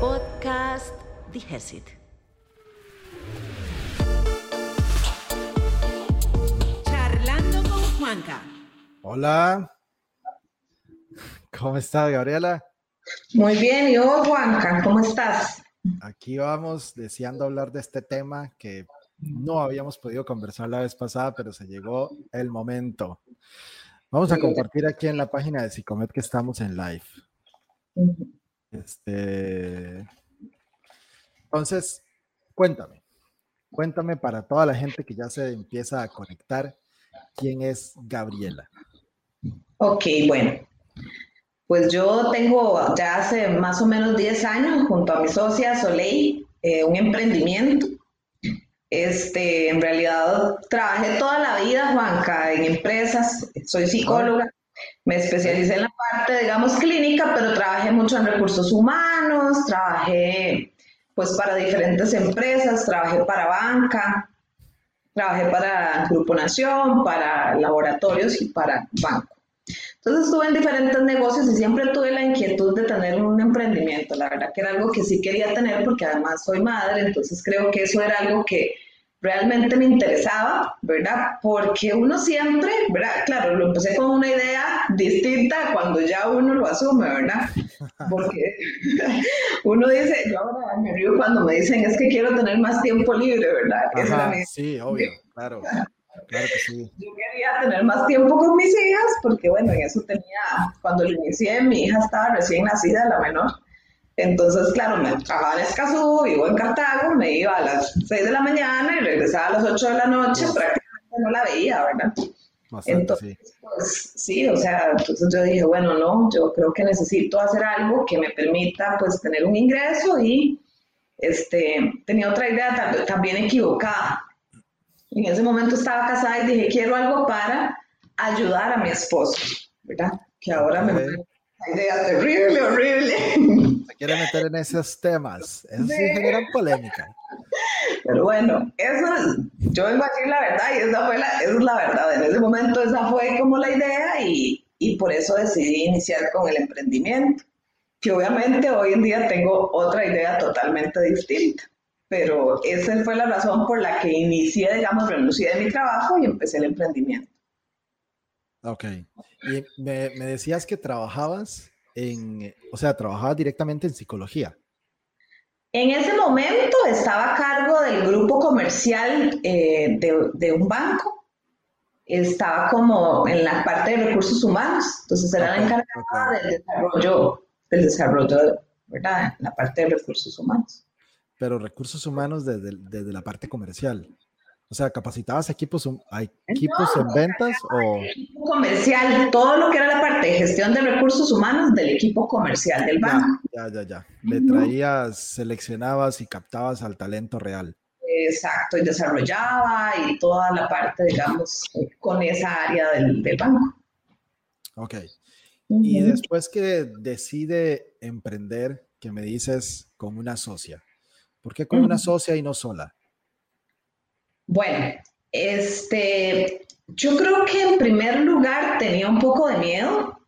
Podcast Digesit. Charlando con Juanca. Hola. ¿Cómo estás, Gabriela? Muy bien, ¿y vos, Juanca? ¿Cómo estás? Aquí vamos deseando hablar de este tema que no habíamos podido conversar la vez pasada, pero se llegó el momento. Vamos a compartir aquí en la página de Psicomet que estamos en live. Este, entonces, cuéntame, cuéntame para toda la gente que ya se empieza a conectar, ¿quién es Gabriela? Ok, bueno. Pues yo tengo ya hace más o menos 10 años junto a mi socia Soleil eh, un emprendimiento. Este, en realidad trabajé toda la vida, Juanca, en empresas, soy psicóloga, me especialicé en la parte, digamos, clínica, pero trabajé mucho en recursos humanos, trabajé pues para diferentes empresas, trabajé para banca, trabajé para Grupo Nación, para laboratorios y para banco. Entonces estuve en diferentes negocios y siempre tuve la inquietud de tener un emprendimiento. La verdad que era algo que sí quería tener porque además soy madre, entonces creo que eso era algo que realmente me interesaba, ¿verdad? Porque uno siempre, ¿verdad? Claro, lo empecé con una idea distinta cuando ya uno lo asume, ¿verdad? Porque uno dice, yo ahora me río cuando me dicen, es que quiero tener más tiempo libre, ¿verdad? sí, obvio, claro. Claro que sí. Yo quería tener más tiempo con mis hijas porque, bueno, en eso tenía, cuando lo inicié, mi hija estaba recién nacida, la menor. Entonces, claro, me trabajaba en Escazú, vivo en Cartago, me iba a las 6 de la mañana y regresaba a las 8 de la noche, prácticamente no la veía, ¿verdad? entonces, sí. pues sí, o sea, entonces yo dije, bueno, no, yo creo que necesito hacer algo que me permita, pues, tener un ingreso y, este, tenía otra idea también equivocada. En ese momento estaba casada y dije, quiero algo para ayudar a mi esposo, ¿verdad? Que ahora me idea terrible, horrible. Se quiere meter en esos temas. Eso sí, genera polémica. Pero bueno, eso, yo vengo a decir la verdad y esa, fue la, esa es la verdad. En ese momento esa fue como la idea y, y por eso decidí iniciar con el emprendimiento. Que obviamente hoy en día tengo otra idea totalmente distinta. Pero esa fue la razón por la que inicié, digamos, renuncié de mi trabajo y empecé el emprendimiento. Ok. Y me, me, decías que trabajabas en, o sea, trabajabas directamente en psicología. En ese momento estaba a cargo del grupo comercial eh, de, de, un banco. Estaba como en la parte de recursos humanos. Entonces era la encargada del desarrollo, del desarrollo, ¿verdad? La parte de recursos humanos. Pero recursos humanos desde, desde la parte comercial. O sea, capacitabas equipos, equipos en ventas o... Equipo comercial, todo lo que era la parte de gestión de recursos humanos del equipo comercial del banco. Ya, ya, ya. Le traías, seleccionabas y captabas al talento real. Exacto, y desarrollaba y toda la parte, digamos, con esa área del, banco. Ok. Y después que decide emprender, que me dices con una socia, ¿por qué con una socia y no sola? Bueno, este, yo creo que en primer lugar tenía un poco de miedo,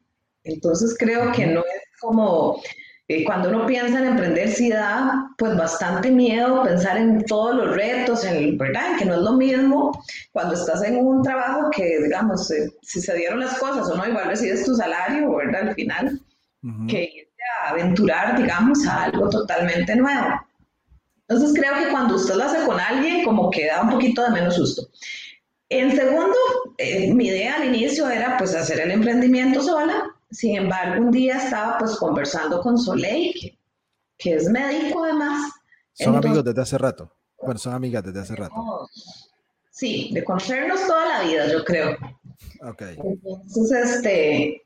entonces creo que no es como eh, cuando uno piensa en emprender, sí da pues bastante miedo pensar en todos los retos, en, ¿verdad? Que no es lo mismo cuando estás en un trabajo que, digamos, eh, si se dieron las cosas o no, igual recibes tu salario, ¿verdad? Al final, que irte a aventurar, digamos, a algo totalmente nuevo. Entonces creo que cuando usted lo hace con alguien, como que da un poquito de menos susto. En segundo, eh, mi idea al inicio era pues hacer el emprendimiento sola. Sin embargo, un día estaba pues conversando con Soleil, que, es médico además. ¿Son amigos desde hace rato? Bueno, son amigas desde hace rato. Sí, de conocernos toda la vida, yo creo. Ok. Entonces, este,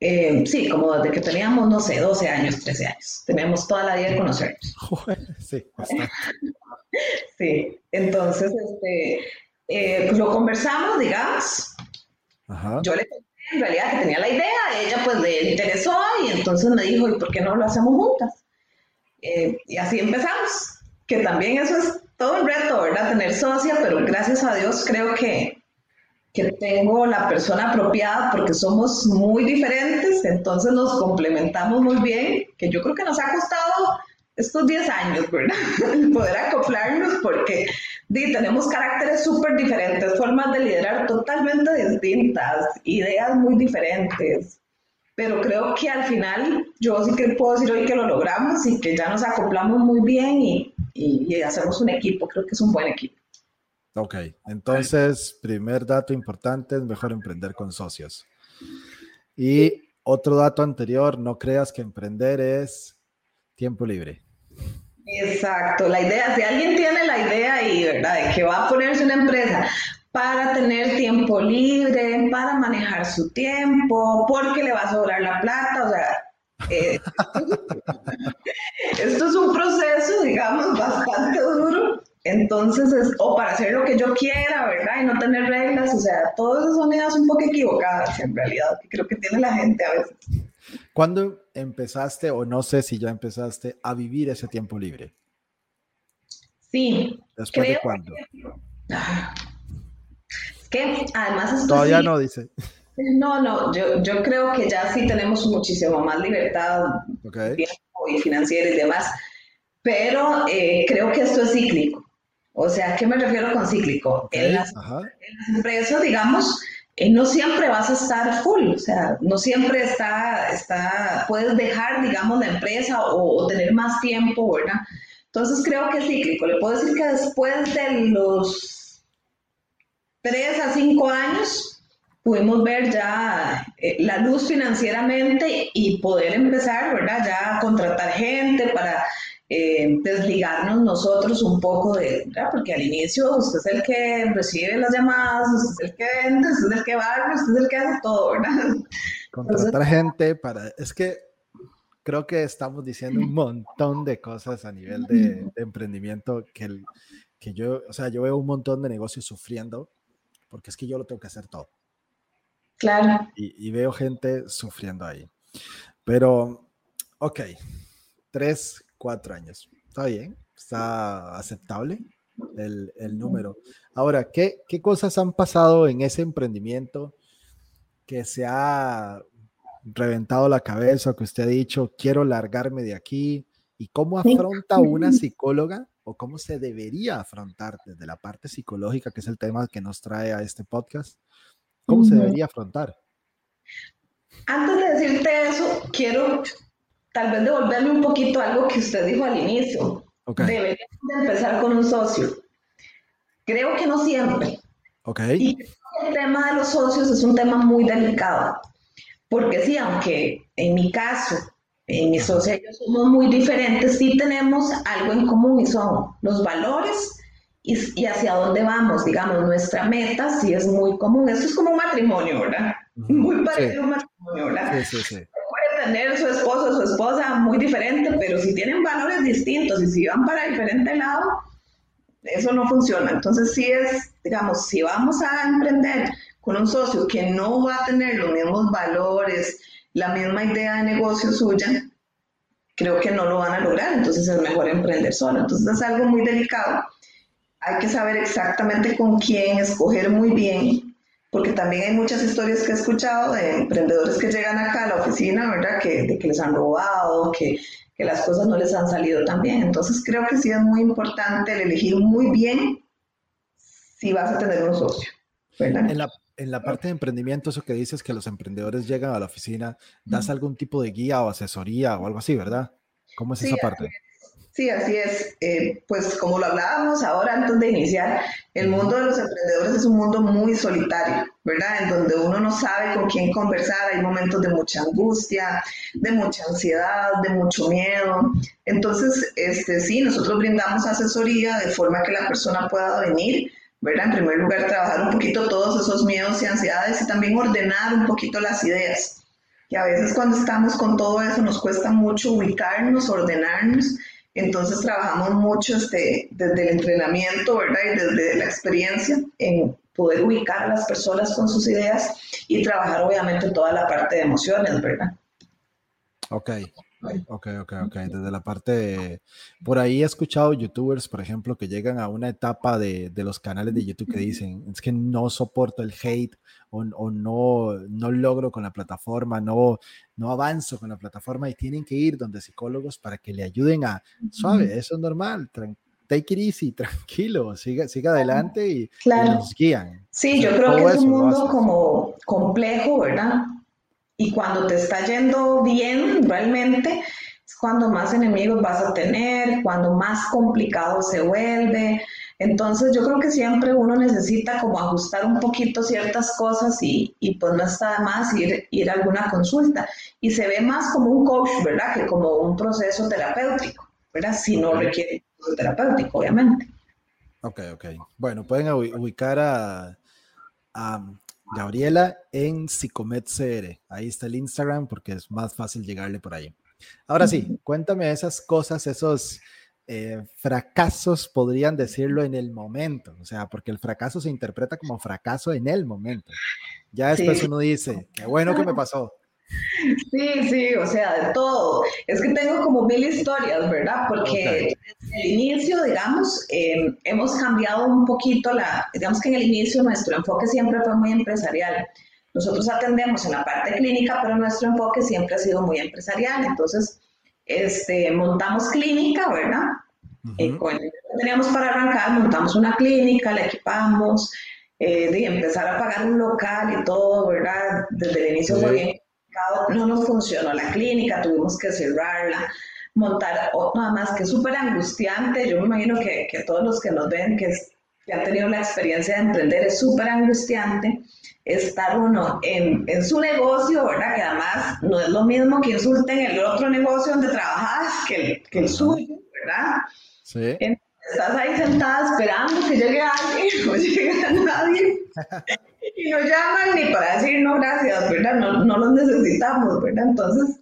eh, sí, como desde que teníamos, no sé, 12 años, 13 años. Teníamos toda la vida de conocernos. Sí, sí, entonces, este, eh, pues lo conversamos, digamos. Yo le conté en realidad que tenía la idea, ella pues le interesó y entonces me dijo, ¿y por qué no lo hacemos juntas? Eh, y así empezamos, que también eso es todo un reto, ¿verdad? Tener socia, pero gracias a Dios creo que que tengo la persona apropiada porque somos muy diferentes, entonces nos complementamos muy bien, que yo creo que nos ha costado estos 10 años, ¿verdad? poder acoplarnos porque tenemos caracteres súper diferentes, formas de liderar totalmente distintas, ideas muy diferentes. Pero creo que al final yo sí que puedo decir hoy que lo logramos y que ya nos acoplamos muy bien y, y hacemos un equipo. Creo que es un buen equipo. Ok, entonces, primer dato importante es mejor emprender con socios. Y otro dato anterior, no creas que emprender es tiempo libre. Exacto, la idea, si alguien tiene la idea y ¿verdad? de que va a ponerse una empresa para tener tiempo libre, para manejar su tiempo, porque le va a sobrar la plata, o sea, eh, esto es un proceso, digamos, bastante duro entonces, es, o para hacer lo que yo quiera, ¿verdad? Y no tener reglas, o sea, todas esas son ideas un poco equivocadas en realidad, que creo que tiene la gente a veces. ¿Cuándo empezaste, o no sé si ya empezaste, a vivir ese tiempo libre? Sí. ¿Después de cuándo? Es que además Todavía no, dice. No, no, yo, yo creo que ya sí tenemos muchísimo más libertad y financiera y demás, pero eh, creo que esto es cíclico. O sea, ¿a qué me refiero con cíclico? en, las, empresas, digamos, eh, no siempre vas a estar full, o sea, no siempre está, está puedes dejar, digamos, la empresa o, tener más tiempo, ¿verdad? Entonces creo que es cíclico. Le puedo decir que después de los tres a cinco años pudimos ver ya eh, la luz financieramente y poder empezar, ¿verdad? Ya a contratar gente para eh, desligarnos nosotros un poco de, ¿verdad? porque al inicio usted es el que recibe las llamadas, usted es el que vende, usted es el que va, usted es el que hace todo, ¿verdad? Contratar gente para, es que creo que estamos diciendo un montón de cosas a nivel de, emprendimiento que, que yo, o sea, yo veo un montón de negocios sufriendo porque es que yo lo tengo que hacer todo. Claro. Y, y veo gente sufriendo ahí. Pero, ok, tres cuatro años. Está bien, está aceptable el, el número. Ahora, ¿qué, ¿qué cosas han pasado en ese emprendimiento que se ha reventado la cabeza, que usted ha dicho, quiero largarme de aquí? ¿Y cómo afronta una psicóloga o cómo se debería afrontar desde la parte psicológica, que es el tema que nos trae a este podcast? ¿Cómo se debería afrontar? Antes de decirte eso, quiero tal vez devolverme un poquito algo que usted dijo al inicio. Deberíamos empezar con un socio. Creo que no siempre. Okay. Y el tema de los socios es un tema muy delicado. Porque sí, aunque en mi caso, en mi socio y yo somos muy diferentes, sí tenemos algo en común y son los valores y, hacia dónde vamos. Digamos, nuestra meta sí es muy común. Eso es como un matrimonio, ¿verdad? Muy parecido a un matrimonio, ¿verdad? Sí, sí, sí tener su esposo o su esposa muy diferente, pero si tienen valores distintos y si van para diferente lado, eso no funciona. Entonces, si es, digamos, si vamos a emprender con un socio que no va a tener los mismos valores, la misma idea de negocio suya, creo que no lo van a lograr. Entonces, es mejor emprender solo. Entonces, es algo muy delicado. Hay que saber exactamente con quién, escoger muy bien porque también hay muchas historias que he escuchado de emprendedores que llegan acá a la oficina, ¿verdad? Que, de que les han robado, que, que las cosas no les han salido tan bien. Entonces creo que sí es muy importante el elegir muy bien si vas a tener un socio. ¿verdad? En la, en la parte de emprendimiento, eso que dices que los emprendedores llegan a la oficina, ¿das algún tipo de guía o asesoría o algo así, verdad? ¿Cómo es esa parte? Sí, así es. Eh, pues como lo hablábamos ahora antes de iniciar, el mundo de los emprendedores es un mundo muy solitario, ¿verdad? En donde uno no sabe con quién conversar, hay momentos de mucha angustia, de mucha ansiedad, de mucho miedo. Entonces, este, sí, nosotros brindamos asesoría de forma que la persona pueda venir, ¿verdad? En primer lugar, trabajar un poquito todos esos miedos y ansiedades y también ordenar un poquito las ideas. Que a veces cuando estamos con todo eso nos cuesta mucho ubicarnos, ordenarnos entonces trabajamos mucho este, desde el entrenamiento, ¿verdad? Y desde la experiencia en poder ubicar a las personas con sus ideas y trabajar obviamente toda la parte de emociones, ¿verdad? Ok, Ok, ok, ok. Desde la parte de... Por ahí he escuchado youtubers, por ejemplo, que llegan a una etapa de, de los canales de YouTube que dicen, es que no soporto el hate o, o, no, no logro con la plataforma, no, no avanzo con la plataforma y tienen que ir donde psicólogos para que le ayuden a, suave, eso es normal, take it easy, tranquilo, siga, siga adelante y, claro. nos guían. Sí, yo creo que es un mundo como complejo, ¿verdad? Y cuando te está yendo bien, realmente, es cuando más enemigos vas a tener, cuando más complicado se vuelve. Entonces yo creo que siempre uno necesita como ajustar un poquito ciertas cosas y, y pues no está de más ir, ir a alguna consulta. Y se ve más como un coach, ¿verdad? Que como un proceso terapéutico, ¿verdad? Si no requiere un proceso terapéutico, obviamente. Ok, ok. Bueno, pueden ubicar a, a Gabriela en Psicomed CR. Ahí está el Instagram porque es más fácil llegarle por ahí. Ahora sí, cuéntame esas cosas, esos eh, fracasos, podrían decirlo en el momento. O sea, porque el fracaso se interpreta como fracaso en el momento. Ya después sí. uno dice, qué bueno que me pasó. Sí, sí, o sea, de todo. Es que tengo como mil historias, ¿verdad? Porque okay. desde el inicio, digamos, eh, hemos cambiado un poquito la, digamos que en el inicio nuestro enfoque siempre fue muy empresarial. Nosotros atendemos en la parte clínica, pero nuestro enfoque siempre ha sido muy empresarial. Entonces, este, montamos clínica, ¿verdad? Uh -huh. eh, con el que teníamos para arrancar, montamos una clínica, la equipamos, eh, de empezar a pagar un local y todo, ¿verdad? Desde el inicio -huh. fue bien no nos funcionó la clínica, tuvimos que cerrarla, montar nada más que súper angustiante. Yo me imagino que, que, todos los que nos ven, que, es, que han tenido la experiencia de emprender, es súper angustiante estar uno en, en, su negocio, ¿verdad? Que además no es lo mismo que insulten el otro negocio donde trabajas que el, que el suyo, ¿verdad? Sí. Entonces, estás ahí sentada esperando que llegue alguien, no llega nadie. y no llaman ni para decir no gracias, ¿verdad? No, no los necesitamos, ¿verdad? Entonces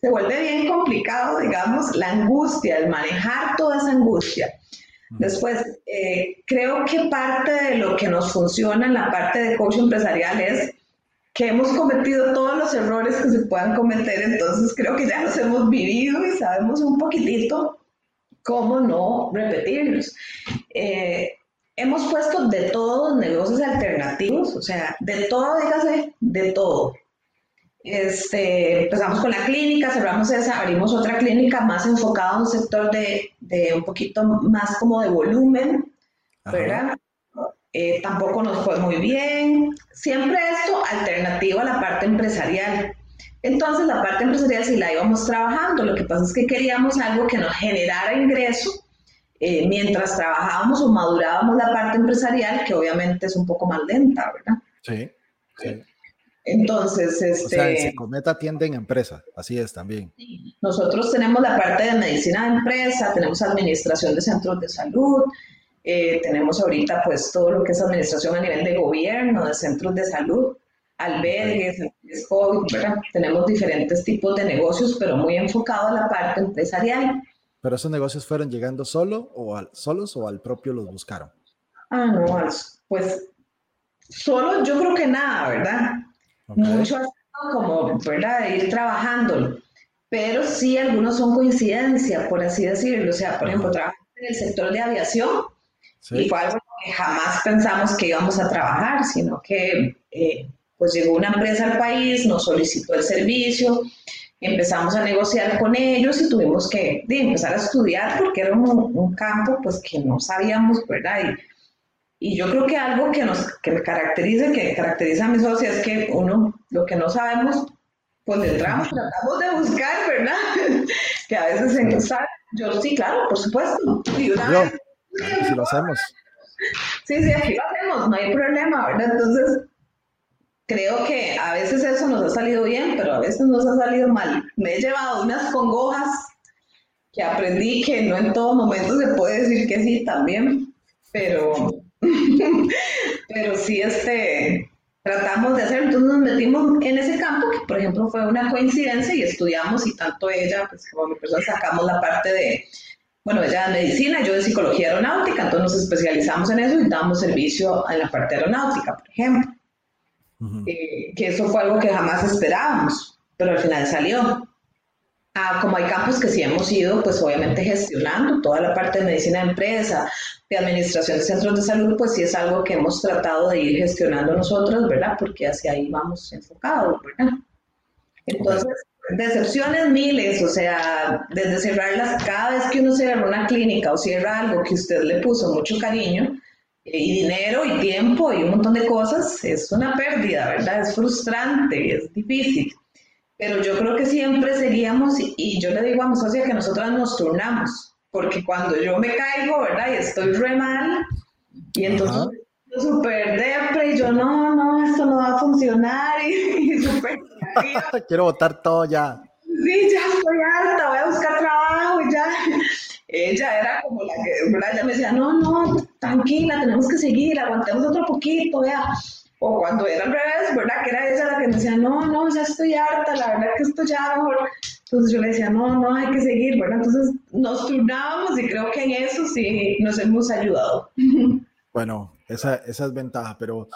se vuelve bien complicado, digamos, la angustia, el manejar toda esa angustia. Después, eh, creo que parte de lo que nos funciona en la parte de coach empresarial es que hemos cometido todos los errores que se puedan cometer, entonces creo que ya los hemos vivido y sabemos un poquitito cómo no repetirlos. Eh, hemos puesto de todos negocios alternativos, o sea, de todo, dígase, de todo. Este, empezamos con la clínica, cerramos esa, abrimos otra clínica más enfocada a un sector de, de un poquito más como de volumen, ¿verdad? Eh, tampoco nos fue muy bien. Siempre esto alternativo a la parte empresarial. Entonces la parte empresarial sí la íbamos trabajando, lo que pasa es que queríamos algo que nos generara ingreso eh, mientras trabajábamos o madurábamos la parte empresarial, que obviamente es un poco más lenta, ¿verdad? Sí, sí. Entonces, este... O sea, en Psicometa atienden empresa, así es también. Nosotros tenemos la parte de medicina de empresa, tenemos administración de centros de salud, eh, tenemos ahorita pues todo lo que es administración a nivel de gobierno, de centros de salud, albergues, COVID, ¿verdad? Tenemos diferentes tipos de negocios, pero muy enfocado a la parte empresarial. ¿Pero esos negocios fueron llegando solo o al, solos o al propio los buscaron? Ah, no, pues solo yo creo que nada, ¿verdad? Okay. Mucho como, ¿verdad? De ir trabajando, pero sí algunos son coincidencia, por así decirlo. O sea, por ejemplo, trabajo en el sector de aviación sí. y fue algo que jamás pensamos que íbamos a trabajar, sino que eh, pues llegó una empresa al país, nos solicitó el servicio, empezamos a negociar con ellos y tuvimos que de, empezar a estudiar porque era un, un, campo pues que no sabíamos, ¿verdad? Y, y, yo creo que algo que nos que me caracteriza, que caracteriza a mis socios es que uno, lo que no sabemos, pues le entramos, tratamos de buscar, ¿verdad? que a veces en usar, yo sí, claro, por supuesto. Y una yo, vez, si lo hacemos. Sí, sí, aquí lo hacemos, no hay problema, ¿verdad? Entonces, creo que a veces eso nos ha salido bien, pero a veces nos ha salido mal. Me he llevado unas congojas que aprendí que no en todo momento se puede decir que sí también, pero, pero sí este, tratamos de hacer, entonces nos metimos en ese campo, que por ejemplo fue una coincidencia y estudiamos y tanto ella, pues como mi persona sacamos la parte de, bueno, ella de medicina, yo de psicología aeronáutica, entonces nos especializamos en eso y damos servicio en la parte aeronáutica, por ejemplo. Uh -huh. eh, que eso fue algo que jamás esperábamos, pero al final salió. Ah, como hay campos que sí hemos ido, pues obviamente gestionando toda la parte de medicina de empresa, de administración de centros de salud, pues sí es algo que hemos tratado de ir gestionando nosotros, ¿verdad? Porque hacia ahí vamos enfocados, ¿verdad? Entonces, decepciones miles, o sea, desde cerrarlas, cada vez que uno cierra una clínica o cierra algo que usted le puso mucho cariño, y dinero y tiempo y un montón de cosas, es una pérdida, ¿verdad? Es frustrante, es difícil pero yo creo que siempre seríamos, y yo le digo a mi socia que nosotras nos turnamos, porque cuando yo me caigo, ¿verdad? Y estoy re mal, y entonces yo súper depre, y yo no, no, esto no va a funcionar, y, y súper... Quiero votar todo ya. Sí, ya estoy harta, voy a buscar trabajo y ya. Ella era como la que, ¿verdad? Ella me decía, no, no, tranquila, tenemos que seguir, aguantemos otro poquito, vea o cuando era al revés, ¿verdad? Que era ella la que me decía, no, no, ya estoy harta, la verdad que esto ya mejor. Entonces yo le decía, no, no, hay que seguir, ¿verdad? Entonces nos turnábamos y creo que en eso sí nos hemos ayudado. Bueno, esa, esa es ventaja, pero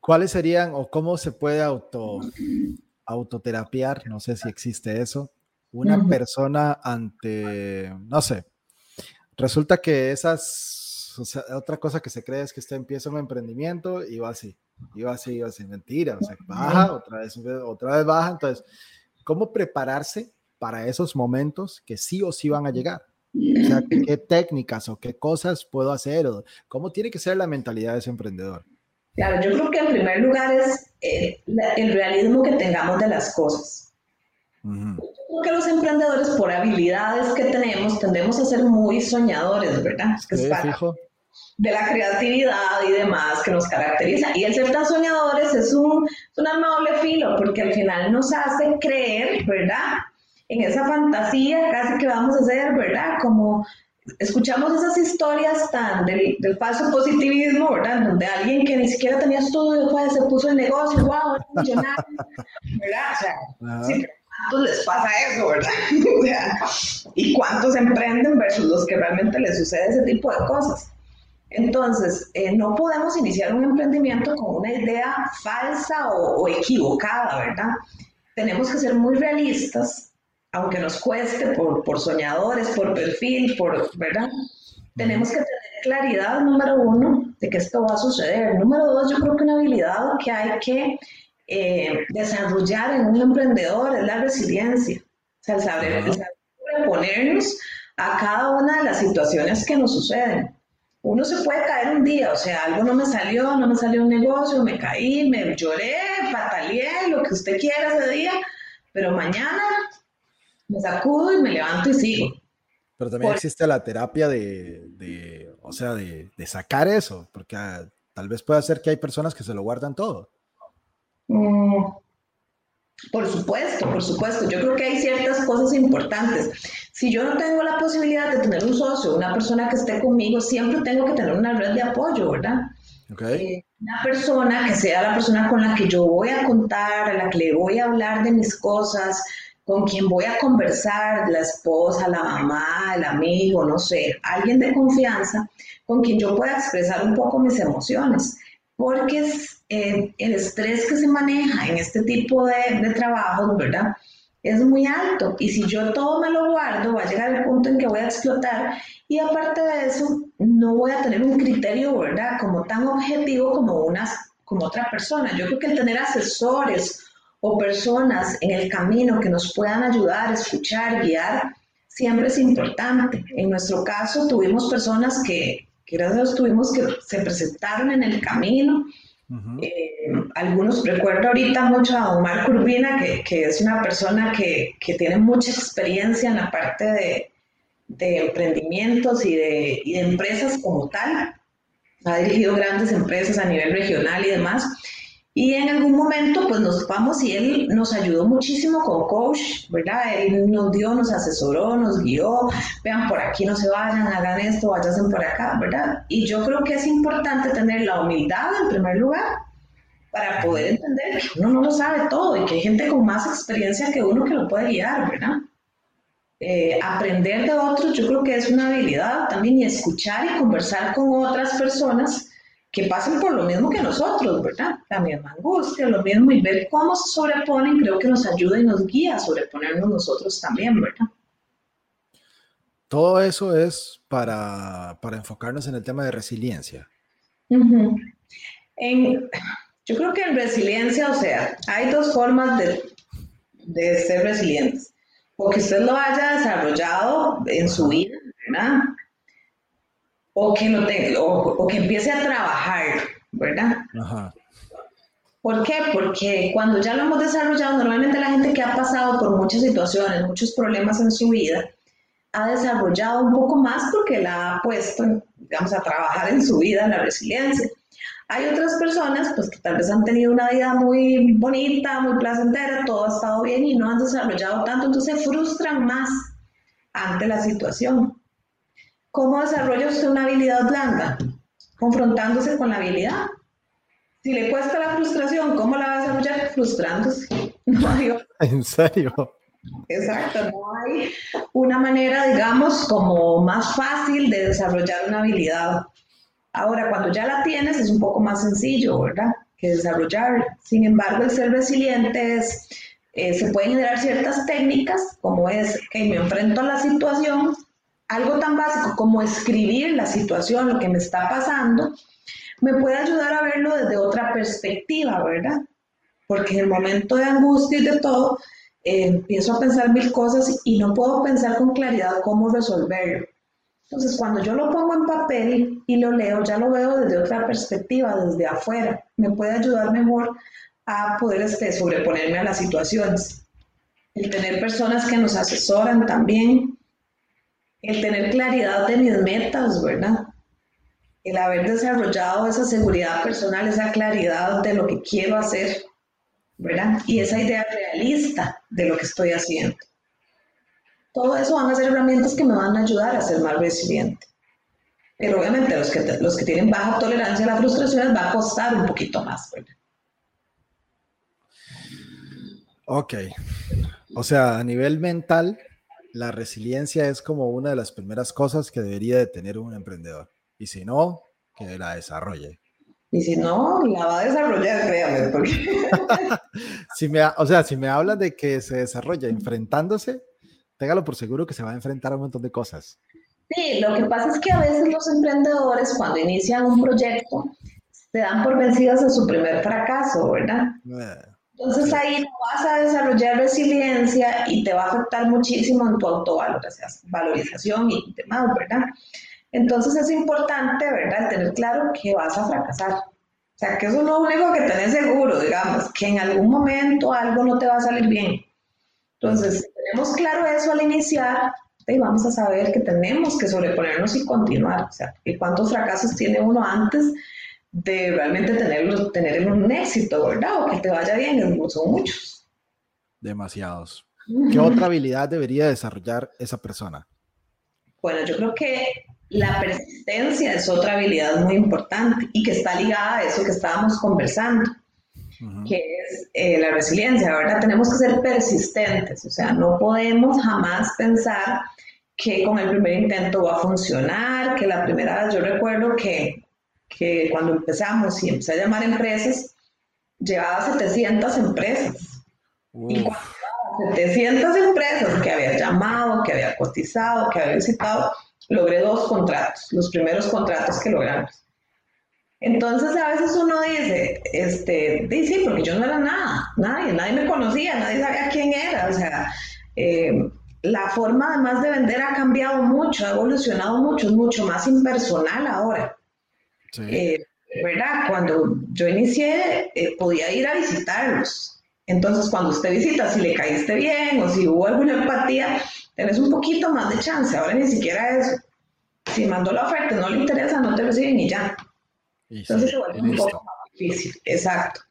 ¿cuáles serían o cómo se puede auto, autoterapiar? No sé si existe eso. Una persona ante, no sé, resulta que esas o sea, otra cosa que se cree es que usted empieza un emprendimiento y va así, y va así, y va así, mentira, o sea, baja, otra vez, otra vez baja, entonces, ¿cómo prepararse para esos momentos que sí o sí van a llegar? O sea, ¿qué técnicas o qué cosas puedo hacer? O ¿Cómo tiene que ser la mentalidad de ese emprendedor? Claro, yo creo que en primer lugar es eh, el realismo que tengamos de las cosas. Yo creo que los emprendedores, por habilidades que tenemos, tendemos a ser muy soñadores, ¿verdad? Es que sí, fijo de la creatividad y demás que nos caracteriza. Y el ser tan soñadores es un, es un arma doble filo, porque al final nos hace creer, ¿verdad? En esa fantasía casi que vamos a hacer, ¿verdad? Como escuchamos esas historias tan del, del falso positivismo, ¿verdad? Donde alguien que ni siquiera tenía estudio pues, se puso en negocio, wow, es millonario, ¿verdad? O sea, sí, ¿cuántos les pasa eso, verdad? o sea, ¿y cuántos emprenden versus los que realmente les sucede ese tipo de cosas? Entonces, eh, no podemos iniciar un emprendimiento con una idea falsa o, equivocada, ¿verdad? Tenemos que ser muy realistas, aunque nos cueste por, por soñadores, por perfil, por, ¿verdad? Tenemos que tener claridad, número uno, de que esto va a suceder. Número dos, yo creo que una habilidad que hay que eh, desarrollar en un emprendedor es la resiliencia. O sea, el saber, el saber reponernos a cada una de las situaciones que nos suceden uno se puede caer un día, o sea, algo no me salió, no me salió un negocio, me caí, me lloré, pataleé, lo que usted quiera ese día, pero mañana me sacudo y me levanto y sigo. Pero también existe la terapia de, o sea, de, sacar eso, porque ah, tal vez pueda ser que hay personas que se lo guardan todo. Mm, por supuesto, por supuesto. Yo creo que hay ciertas cosas importantes. Si yo no tengo la posibilidad de tener un socio, una persona que esté conmigo, siempre tengo que tener una red de apoyo, ¿verdad? Okay. Eh, una persona que sea la persona con la que yo voy a contar, a la que le voy a hablar de mis cosas, con quien voy a conversar, la esposa, la mamá, el amigo, no sé, alguien de confianza, con quien yo pueda expresar un poco mis emociones porque es, eh, el estrés que se maneja en este tipo de, de trabajos, ¿verdad? Es muy alto y si yo todo me lo guardo, va a llegar el punto en que voy a explotar y aparte de eso, no voy a tener un criterio, ¿verdad? Como tan objetivo como, unas, como otra persona. Yo creo que el tener asesores o personas en el camino que nos puedan ayudar, escuchar, guiar, siempre es importante. En nuestro caso, tuvimos personas que, que gracias tuvimos que se presentaron en el camino. Eh, algunos recuerdo ahorita mucho a Omar Curbina, que, que es una persona que, que, tiene mucha experiencia en la parte de, de emprendimientos y de, y de empresas como tal. Ha dirigido grandes empresas a nivel regional y demás. Y en algún momento, pues nos vamos y él nos ayudó muchísimo con coach, ¿verdad? Él nos dio, nos asesoró, nos guió, vean, por aquí no se vayan, hagan esto, vayan por acá, ¿verdad? Y yo creo que es importante tener la humildad en primer lugar para poder entender que uno no lo sabe todo y que hay gente con más experiencia que uno que lo puede guiar, ¿verdad? Eh, aprender de otros, yo creo que es una habilidad también y escuchar y conversar con otras personas que pasen por lo mismo que nosotros, ¿verdad? La misma angustia, lo mismo, y ver cómo se sobreponen, creo que nos ayuda y nos guía a sobreponernos nosotros también, ¿verdad? Todo eso es para, para enfocarnos en el tema de resiliencia. en, yo creo que en resiliencia, o sea, hay dos formas de, de ser resilientes. O que usted lo haya desarrollado en su vida, ¿verdad? O que, lo tenga, o, que empiece a trabajar, ¿verdad? Ajá. ¿Por qué? Porque cuando ya lo hemos desarrollado, normalmente la gente que ha pasado por muchas situaciones, muchos problemas en su vida, ha desarrollado un poco más porque la ha puesto, digamos, a trabajar en su vida, la resiliencia. Hay otras personas, pues, que tal vez han tenido una vida muy bonita, muy placentera, todo ha estado bien y no han desarrollado tanto, entonces se frustran más ante la situación. ¿Cómo desarrolla usted una habilidad blanda? Confrontándose con la habilidad. Si le cuesta la frustración, ¿cómo la va a desarrollar? Frustrándose. No hay... ¿En serio? Exacto, no hay una manera, digamos, como más fácil de desarrollar una habilidad. Ahora, cuando ya la tienes, es un poco más sencillo, ¿verdad? Que desarrollar. Sin embargo, el ser resiliente es, eh, se pueden generar ciertas técnicas, como es que me enfrento a la situación, algo tan básico como escribir la situación, lo que me está pasando, me puede ayudar a verlo desde otra perspectiva, ¿verdad? Porque en el momento de angustia y de todo, eh, empiezo a pensar mil cosas y no puedo pensar con claridad cómo resolverlo. Entonces, cuando yo lo pongo en papel y lo leo, ya lo veo desde otra perspectiva, desde afuera. Me puede ayudar mejor a poder este, sobreponerme a las situaciones. El tener personas que nos asesoran también, el tener claridad de mis metas, ¿verdad? El haber desarrollado esa seguridad personal, esa claridad de lo que quiero hacer, ¿verdad? Y esa idea realista de lo que estoy haciendo. Todo eso van a ser herramientas que me van a ayudar a ser más resiliente. Pero obviamente los que, los que tienen baja tolerancia a la frustración va a costar un poquito más, ¿verdad? Ok. O sea, a nivel mental, la resiliencia es como una de las primeras cosas que debería de tener un emprendedor. Y si no, que la desarrolle. Y si no, la va a desarrollar, créame. Porque... si me, o sea, si me hablas de que se desarrolla enfrentándose, téngalo por seguro que se va a enfrentar a un montón de cosas. Sí, lo que pasa es que a veces los emprendedores cuando inician un proyecto se dan por vencidos en su primer fracaso, ¿verdad? Eh. Entonces ahí vas a desarrollar resiliencia y te va a afectar muchísimo en tu autovalorización y demás, ¿verdad? Entonces es importante, ¿verdad?, tener claro que vas a fracasar. O sea, que eso es lo único que tenés seguro, digamos, que en algún momento algo no te va a salir bien. Entonces, si tenemos claro eso al iniciar, y vamos a saber que tenemos que sobreponernos y continuar. O sea, ¿y cuántos fracasos tiene uno antes de realmente tenerlo, tener un éxito, ¿verdad? O que te vaya bien, son muchos. Demasiados. ¿Qué otra habilidad debería desarrollar esa persona? Bueno, yo creo que la persistencia es otra habilidad muy importante y que está ligada a eso que estábamos conversando, que es eh, la resiliencia, ¿verdad? Tenemos que ser persistentes, o sea, no podemos jamás pensar que con el primer intento va a funcionar, que la primera vez yo recuerdo que que cuando empezamos y empecé a llamar empresas, llevaba 700 empresas. Y cuando 700 empresas que había llamado, que había cotizado, que había visitado, logré dos contratos, los primeros contratos que logramos. Entonces a veces uno dice, este, dice, porque yo no era nada, nadie, nadie me conocía, nadie sabía quién era, o sea, eh, la forma además de vender ha cambiado mucho, ha evolucionado mucho, es mucho más impersonal ahora. Eh, ¿Verdad? Cuando yo inicié, eh, podía ir a visitarlos. Entonces, cuando usted visita, si le caíste bien o si hubo alguna empatía, tenés un poquito más de chance. Ahora ni siquiera eso. Si mandó la oferta no le interesa, no te reciben y ya. Entonces se vuelve un poco más difícil. Exacto.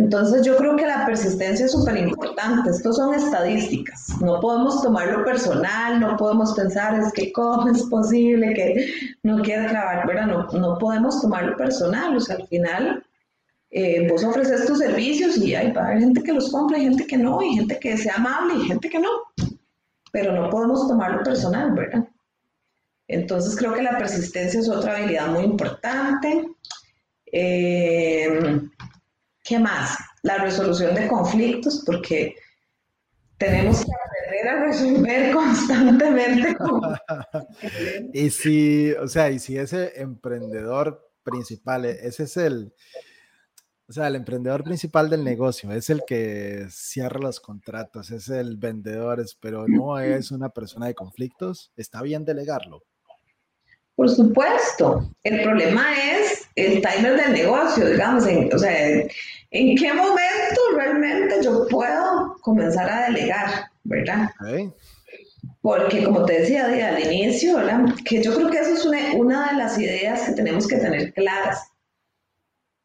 Entonces yo creo que la persistencia es súper importante. Estos son estadísticas. No podemos tomarlo personal, no podemos pensar es que cómo es posible que no quiera trabajar, ¿verdad? No, no podemos tomarlo personal. O sea, al final eh, vos ofreces tus servicios y hay, va gente que los compra y gente que no, y gente que sea amable y gente que no. Pero no podemos tomarlo personal, ¿verdad? Entonces creo que la persistencia es otra habilidad muy importante. Eh, ¿Qué más? La resolución de conflictos, porque tenemos que aprender a resolver constantemente. y si, o sea, y si ese emprendedor principal, ese es el, o sea, el emprendedor principal del negocio es el que cierra los contratos, es el vendedor, pero no es una persona de conflictos. ¿Está bien delegarlo? Por supuesto. El problema es el timer del negocio, digamos. o sea, ¿en qué momento realmente yo puedo comenzar a delegar, verdad? Porque como te decía al inicio, ¿verdad? que yo creo que eso es una, una de las ideas que tenemos que tener claras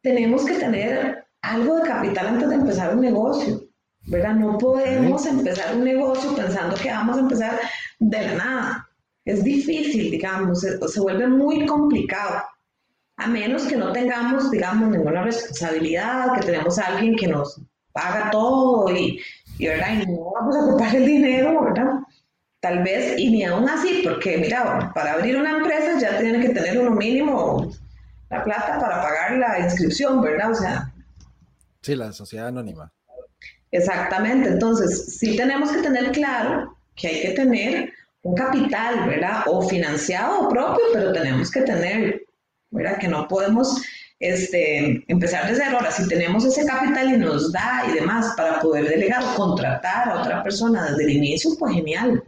tenemos que tener algo de capital antes de empezar un negocio, ¿verdad? No podemos empezar un negocio pensando que vamos a empezar de la nada. Es difícil, digamos, se, vuelve muy complicado. A menos que no tengamos, digamos, ninguna responsabilidad, que tenemos a alguien que nos paga todo y, ¿verdad? y no vamos a ocupar el dinero, ¿verdad? Tal vez, y ni aún así, porque mira, para abrir una empresa ya tiene que tener uno mínimo la plata para pagar la inscripción, ¿verdad? O sea. Sí, la sociedad anónima. Exactamente. Entonces, sí tenemos que tener claro que hay que tener un capital, ¿verdad? O financiado o propio, pero tenemos que tener, ¿verdad? Que no podemos este, empezar de cero. Ahora, si tenemos ese capital y nos da y demás para poder delegar o contratar a otra persona desde el inicio, pues genial.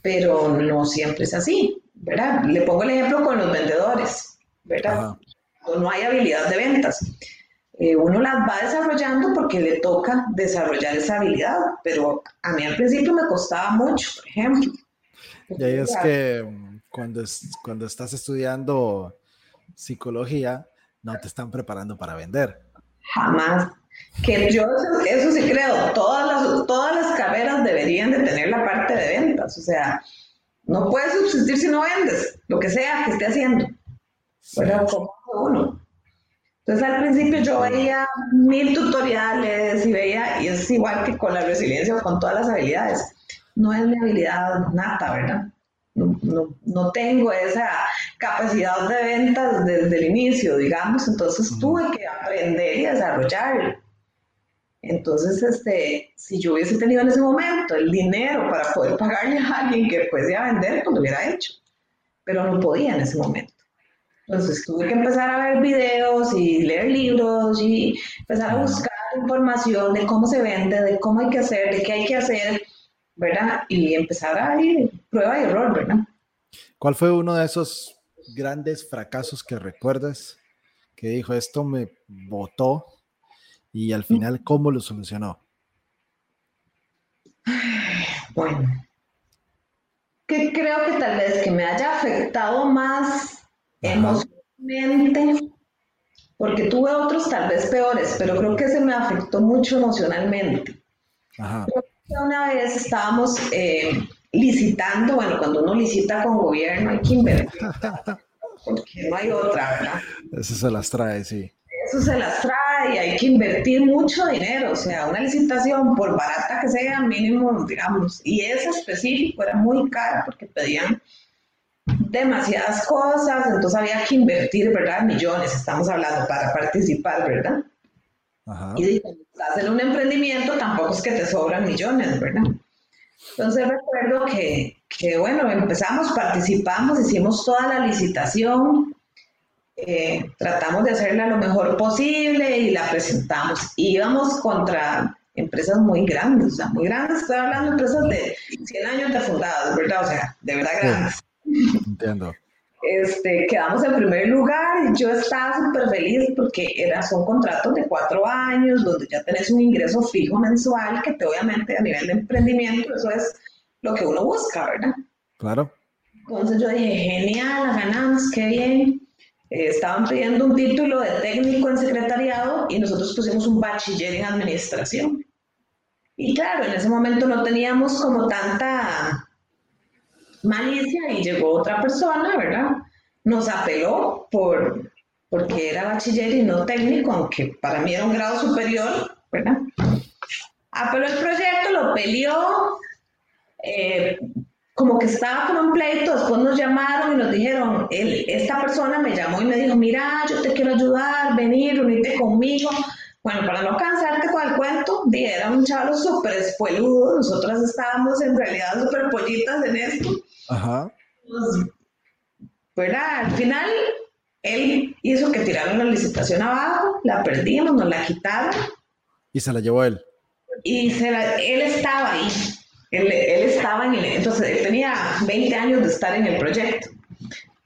Pero no siempre es así, ¿verdad? Le pongo el ejemplo con los vendedores. ¿verdad? No hay habilidad de ventas. Eh, uno las va desarrollando porque le toca desarrollar esa habilidad, pero a mí al principio me costaba mucho, por ejemplo. Y ahí es que mm, cuando, cuando estás estudiando psicología, no te están preparando para vender. Jamás. Que yo eso, sí creo, todas las, todas las carreras deberían de tener la parte de ventas, o sea, no puedes subsistir si no vendes, lo que sea que esté haciendo. Bueno, como uno. Entonces al principio yo veía mil tutoriales y veía, y es igual que con la resiliencia o con todas las habilidades. No es mi habilidad nata, ¿verdad? No, no, tengo esa capacidad de ventas desde el inicio, digamos, entonces tuve que aprender y desarrollar. Entonces, este, si yo hubiese tenido en ese momento el dinero para poder pagarle a alguien que fuese a vender, pues lo hubiera hecho, pero no podía en ese momento. Entonces tuve que empezar a ver videos y leer libros y empezar a buscar información de cómo se vende, de cómo hay que hacer, de qué hay que hacer, ¿verdad? Y empezar a ir prueba y error, ¿verdad? ¿Cuál fue uno de esos grandes fracasos que recuerdas que dijo esto me botó y al final cómo lo solucionó? Bueno, que creo que tal vez que me haya afectado más emocionalmente, porque tuve otros tal vez peores, pero creo que se me afectó mucho emocionalmente. una vez estábamos eh, licitando, bueno, cuando uno licita con gobierno hay que invertir, porque no hay otra, ¿verdad? Eso se las trae, sí. Eso se las trae y hay que invertir mucho dinero, o sea, una licitación, por barata que sea, mínimo, digamos, y esa específico era muy cara porque pedían demasiadas cosas, entonces había que invertir, ¿verdad? Millones, estamos hablando, para participar, ¿verdad? Y si en un emprendimiento, tampoco es que te sobran millones, ¿verdad? Entonces recuerdo que, que bueno, empezamos, participamos, hicimos toda la licitación, eh, tratamos de hacerla lo mejor posible y la presentamos. Íbamos contra empresas muy grandes, o sea, muy grandes, estoy hablando de empresas de 100 años de fundadas, ¿verdad? O sea, de verdad grandes. Entiendo. Este, quedamos en primer lugar y yo estaba súper feliz porque era, son contratos de cuatro años donde ya tenés un ingreso fijo mensual que te, obviamente a nivel de emprendimiento eso es lo que uno busca, ¿verdad? Claro. Entonces yo dije, genial, ganamos, qué bien. Eh, estaban pidiendo un título de técnico en secretariado y nosotros pusimos un bachiller en administración. Y claro, en ese momento no teníamos como tanta malicia y llegó otra persona, ¿verdad? Nos apeló por, porque era bachiller y no técnico, aunque para mí era un grado superior, ¿verdad? Apeló el proyecto, lo peleó, eh, como que estaba con un pleito, después nos llamaron y nos dijeron, esta persona me llamó y me dijo, mira, yo te quiero ayudar, venir, unirte conmigo. Bueno, para no cansarte con el cuento, era un chavo súper espueludo, nosotras estábamos en realidad súper pollitas en esto. Ajá. Pues, Al final, él hizo que tiraron la licitación abajo, la perdimos, nos la quitaron. Y se la llevó él. Y se él estaba ahí, él, estaba en el, entonces él tenía 20 años de estar en el proyecto.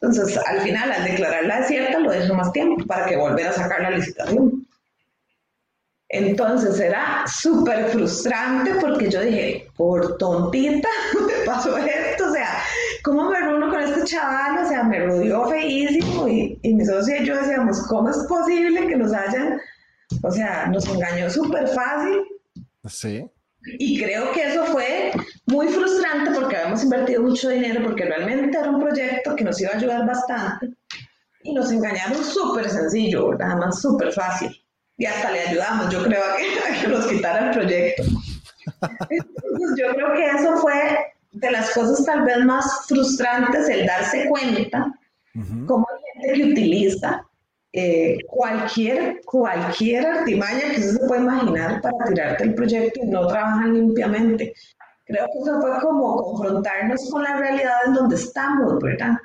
Entonces, al final, al declararla desierta, lo dejó más tiempo para que volviera a sacar la licitación. Entonces era súper frustrante porque yo dije, por tontita me pasó esto, ¿cómo me reúno con este chaval? O sea, me rodeó feísimo y, y mi socio y yo decíamos, ¿cómo es posible que nos hayan, o sea, nos engañó súper fácil? Sí. Y creo que eso fue muy frustrante porque habíamos invertido mucho dinero, porque realmente era un proyecto que nos iba a ayudar bastante. Y nos engañaron súper sencillo, nada más súper fácil y hasta le ayudamos, yo creo, a que, nos quitara el proyecto. Entonces, yo creo que eso fue de las cosas tal vez más frustrantes, el darse cuenta cómo hay gente que utiliza eh, cualquier, cualquier artimaña que se puede imaginar para tirarte el proyecto y no trabajan limpiamente. Creo que eso fue como confrontarnos con la realidad en donde estamos, ¿verdad?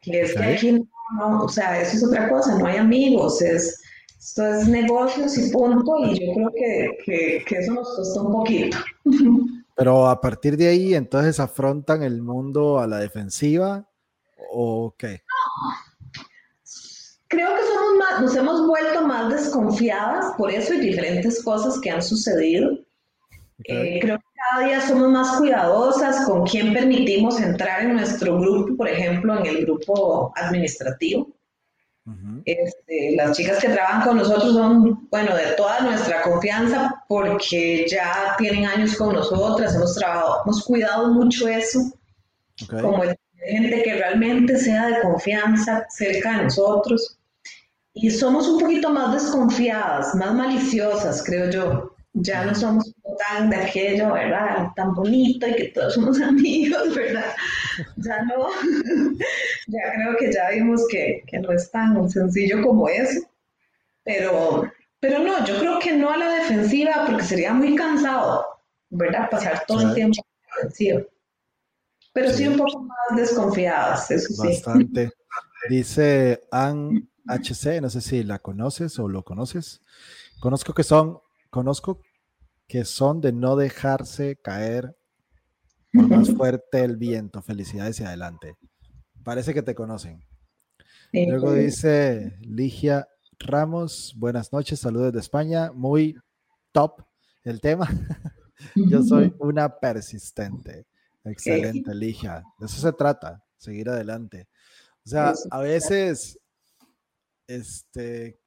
Que es que aquí no, o sea, eso es otra cosa, no hay amigos, es esto es negocios y punto, y yo creo que, que, eso nos costó un poquito. Pero a partir de ahí, entonces afrontan el mundo a la defensiva o qué? Creo que somos más, nos hemos vuelto más desconfiadas por eso y diferentes cosas que han sucedido. Eh, creo que cada día somos más cuidadosas con quién permitimos entrar en nuestro grupo, por ejemplo, en el grupo administrativo. Este, las chicas que trabajan con nosotros son, bueno, de toda nuestra confianza porque ya tienen años con nosotras, hemos trabajado, hemos cuidado mucho eso, como gente que realmente sea de confianza cerca de nosotros. Y somos un poquito más desconfiadas, más maliciosas, creo yo. Ya no somos tan de aquello, ¿verdad? Tan bonito y que todos somos amigos, ¿verdad? Ya no, ya creo que ya vimos que, que no es tan sencillo como eso. Pero, pero no, yo creo que no a la defensiva porque sería muy cansado, ¿verdad? Pasar todo el tiempo a la defensiva. Pero sí. un poco más desconfiadas, eso sí. Bastante. Dice Ann HC, no sé si la conoces o lo conoces. Conozco que son, conozco que son de no dejarse caer por más fuerte el viento. Felicidades y adelante. Parece que te conocen. Luego dice Ligia Ramos, buenas noches, saludos de España, muy top el tema. Yo soy una persistente. Excelente, Ligia. De eso se trata, seguir adelante. O sea, a veces, este,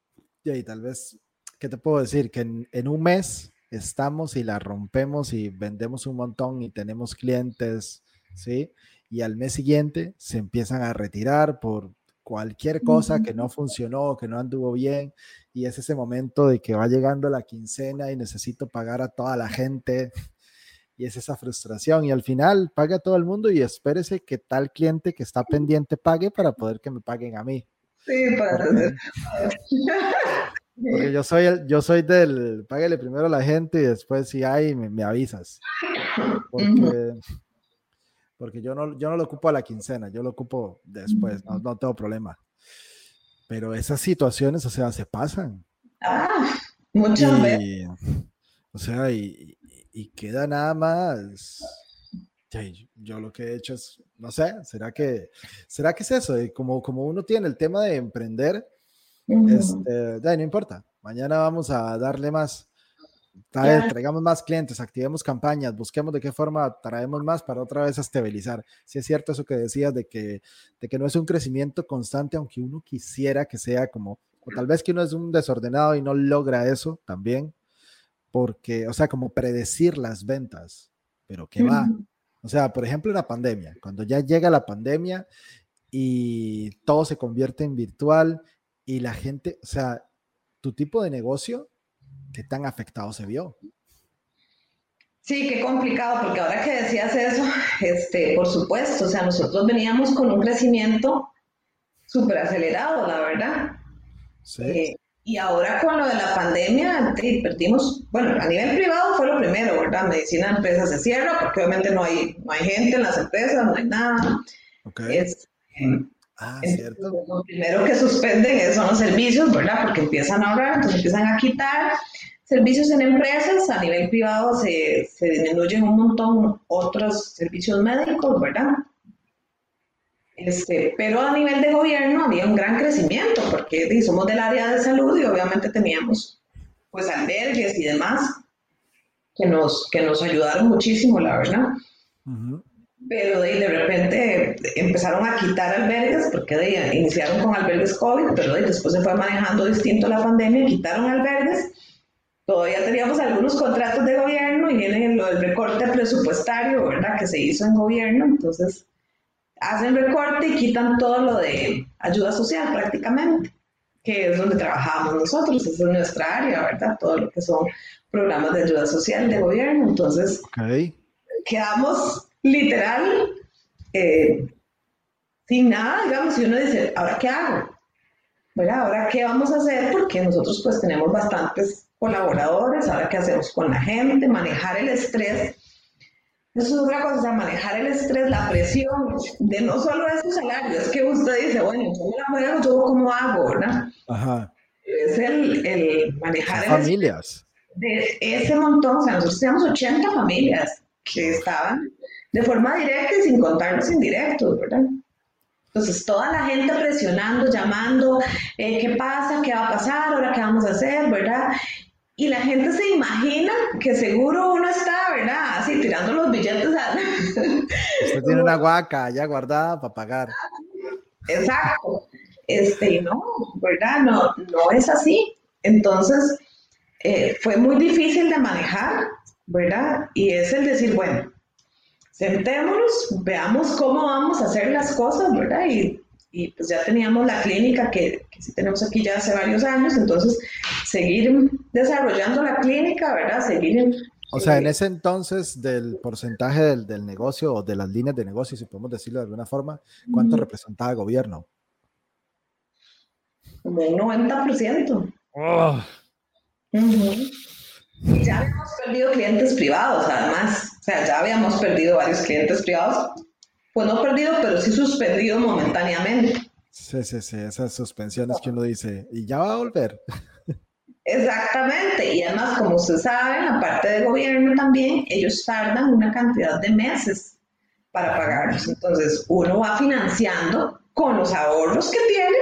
y tal vez, ¿qué te puedo decir? Que en un mes estamos y la rompemos y vendemos un montón y tenemos clientes, ¿sí? Y al mes siguiente se empiezan a retirar por cualquier cosa que no funcionó, que no anduvo bien, y es ese momento de que va llegando la quincena y necesito pagar a toda la gente, y es esa frustración, y al final paga a todo el mundo y espérese que tal cliente que está pendiente pague para poder que me paguen a mí. Sí, para. Porque yo soy el, yo soy del, págale primero a la gente y después si hay, me, avisas. Porque, porque yo, no, yo no lo ocupo a la quincena, yo lo ocupo después, no, no tengo problema. Pero esas situaciones, o sea, se pasan. Ah, muchas veces. O sea, y, y, queda nada más. Yo lo que he hecho es, no sé, ¿será que, será que es eso? Como, como uno tiene el tema de emprender, este, no importa, mañana vamos a darle más. traigamos más clientes, activemos campañas, busquemos de qué forma traemos más para otra vez estabilizar. Si es cierto eso que decías de que, de que no es un crecimiento constante, aunque uno quisiera que sea como, o tal vez que uno es un desordenado y no logra eso también, porque, o sea, como predecir las ventas, pero ¿qué va? O sea, por ejemplo, la pandemia, cuando ya llega la pandemia y todo se convierte en virtual y la gente, o sea, tu tipo de negocio, ¿qué tan afectado se vio? Sí, qué complicado, porque ahora que decías eso, este, por supuesto, o sea, nosotros veníamos con un crecimiento súper acelerado, la verdad. Sí. Eh, y ahora con lo de la pandemia, perdimos, bueno, a nivel privado fue lo primero, ¿verdad? Medicina de empresas se cierra porque obviamente no hay, no hay gente en las empresas, no hay nada. Okay. Es, ah, cierto. Lo primero que suspenden son los servicios, ¿verdad? Porque empiezan a ahorrar, entonces empiezan a quitar servicios en empresas, a nivel privado se, se disminuyen un montón otros servicios médicos, ¿verdad? Este, pero a nivel de gobierno había un gran crecimiento, porque somos del área de salud y obviamente teníamos pues albergues y demás que nos, que nos ayudaron muchísimo, la verdad. Pero de, de, repente empezaron a quitar albergues, porque de, iniciaron con albergues COVID, pero después se fue manejando distinto la pandemia, quitaron albergues. Todavía teníamos algunos contratos de gobierno y viene lo del recorte presupuestario, ¿verdad? Que se hizo en gobierno, entonces hacen recorte y quitan todo lo de ayuda social prácticamente, que es donde trabajamos nosotros, esa es nuestra área, ¿verdad? Todo lo que son programas de ayuda social de gobierno. Entonces, quedamos literal eh, sin nada, digamos, y uno dice, ¿ahora qué hago? ¿Verdad? ¿Ahora qué vamos a hacer? Porque nosotros pues tenemos bastantes colaboradores, ahora qué hacemos con la gente, manejar el estrés eso es otra cosa, manejar el estrés, la presión de no solo esos salarios, es que usted dice, bueno, yo me la yo cómo hago, ¿verdad? Ajá. Es el, el manejar familias. de ese montón, o sea, nosotros teníamos 80 familias que estaban de forma directa y sin contar los indirectos, ¿verdad? Entonces, toda la gente presionando, llamando, eh, ¿qué pasa? ¿Qué va a pasar? ¿Ahora qué vamos a hacer? ¿Verdad? Y la gente se imagina que seguro uno está, ¿verdad? Así tirando los billetes. Usted tiene una guaca ya guardada para pagar. Exacto. Este, no, ¿verdad? No, no es así. Entonces, eh, fue muy difícil de manejar, ¿verdad? Y es el decir, bueno, sentémonos, veamos cómo vamos a hacer las cosas, ¿verdad? Y y pues ya teníamos la clínica que, que sí tenemos aquí ya hace varios años, entonces seguir desarrollando la clínica, ¿verdad? Seguir o sea, en ese entonces del porcentaje del, del, negocio o de las líneas de negocio, si podemos decirlo de alguna forma, ¿cuánto representaba el gobierno? Como un 90%. Ya habíamos perdido clientes privados, además. O sea, ya habíamos perdido varios clientes privados pues no perdido, pero sí suspendido momentáneamente. Sí, sí, sí, esas suspensiones que uno dice, y ya va a volver. Exactamente, y además, como usted sabe, la parte de gobierno también, ellos tardan una cantidad de meses para pagarlos. Entonces, uno va financiando con los ahorros que tiene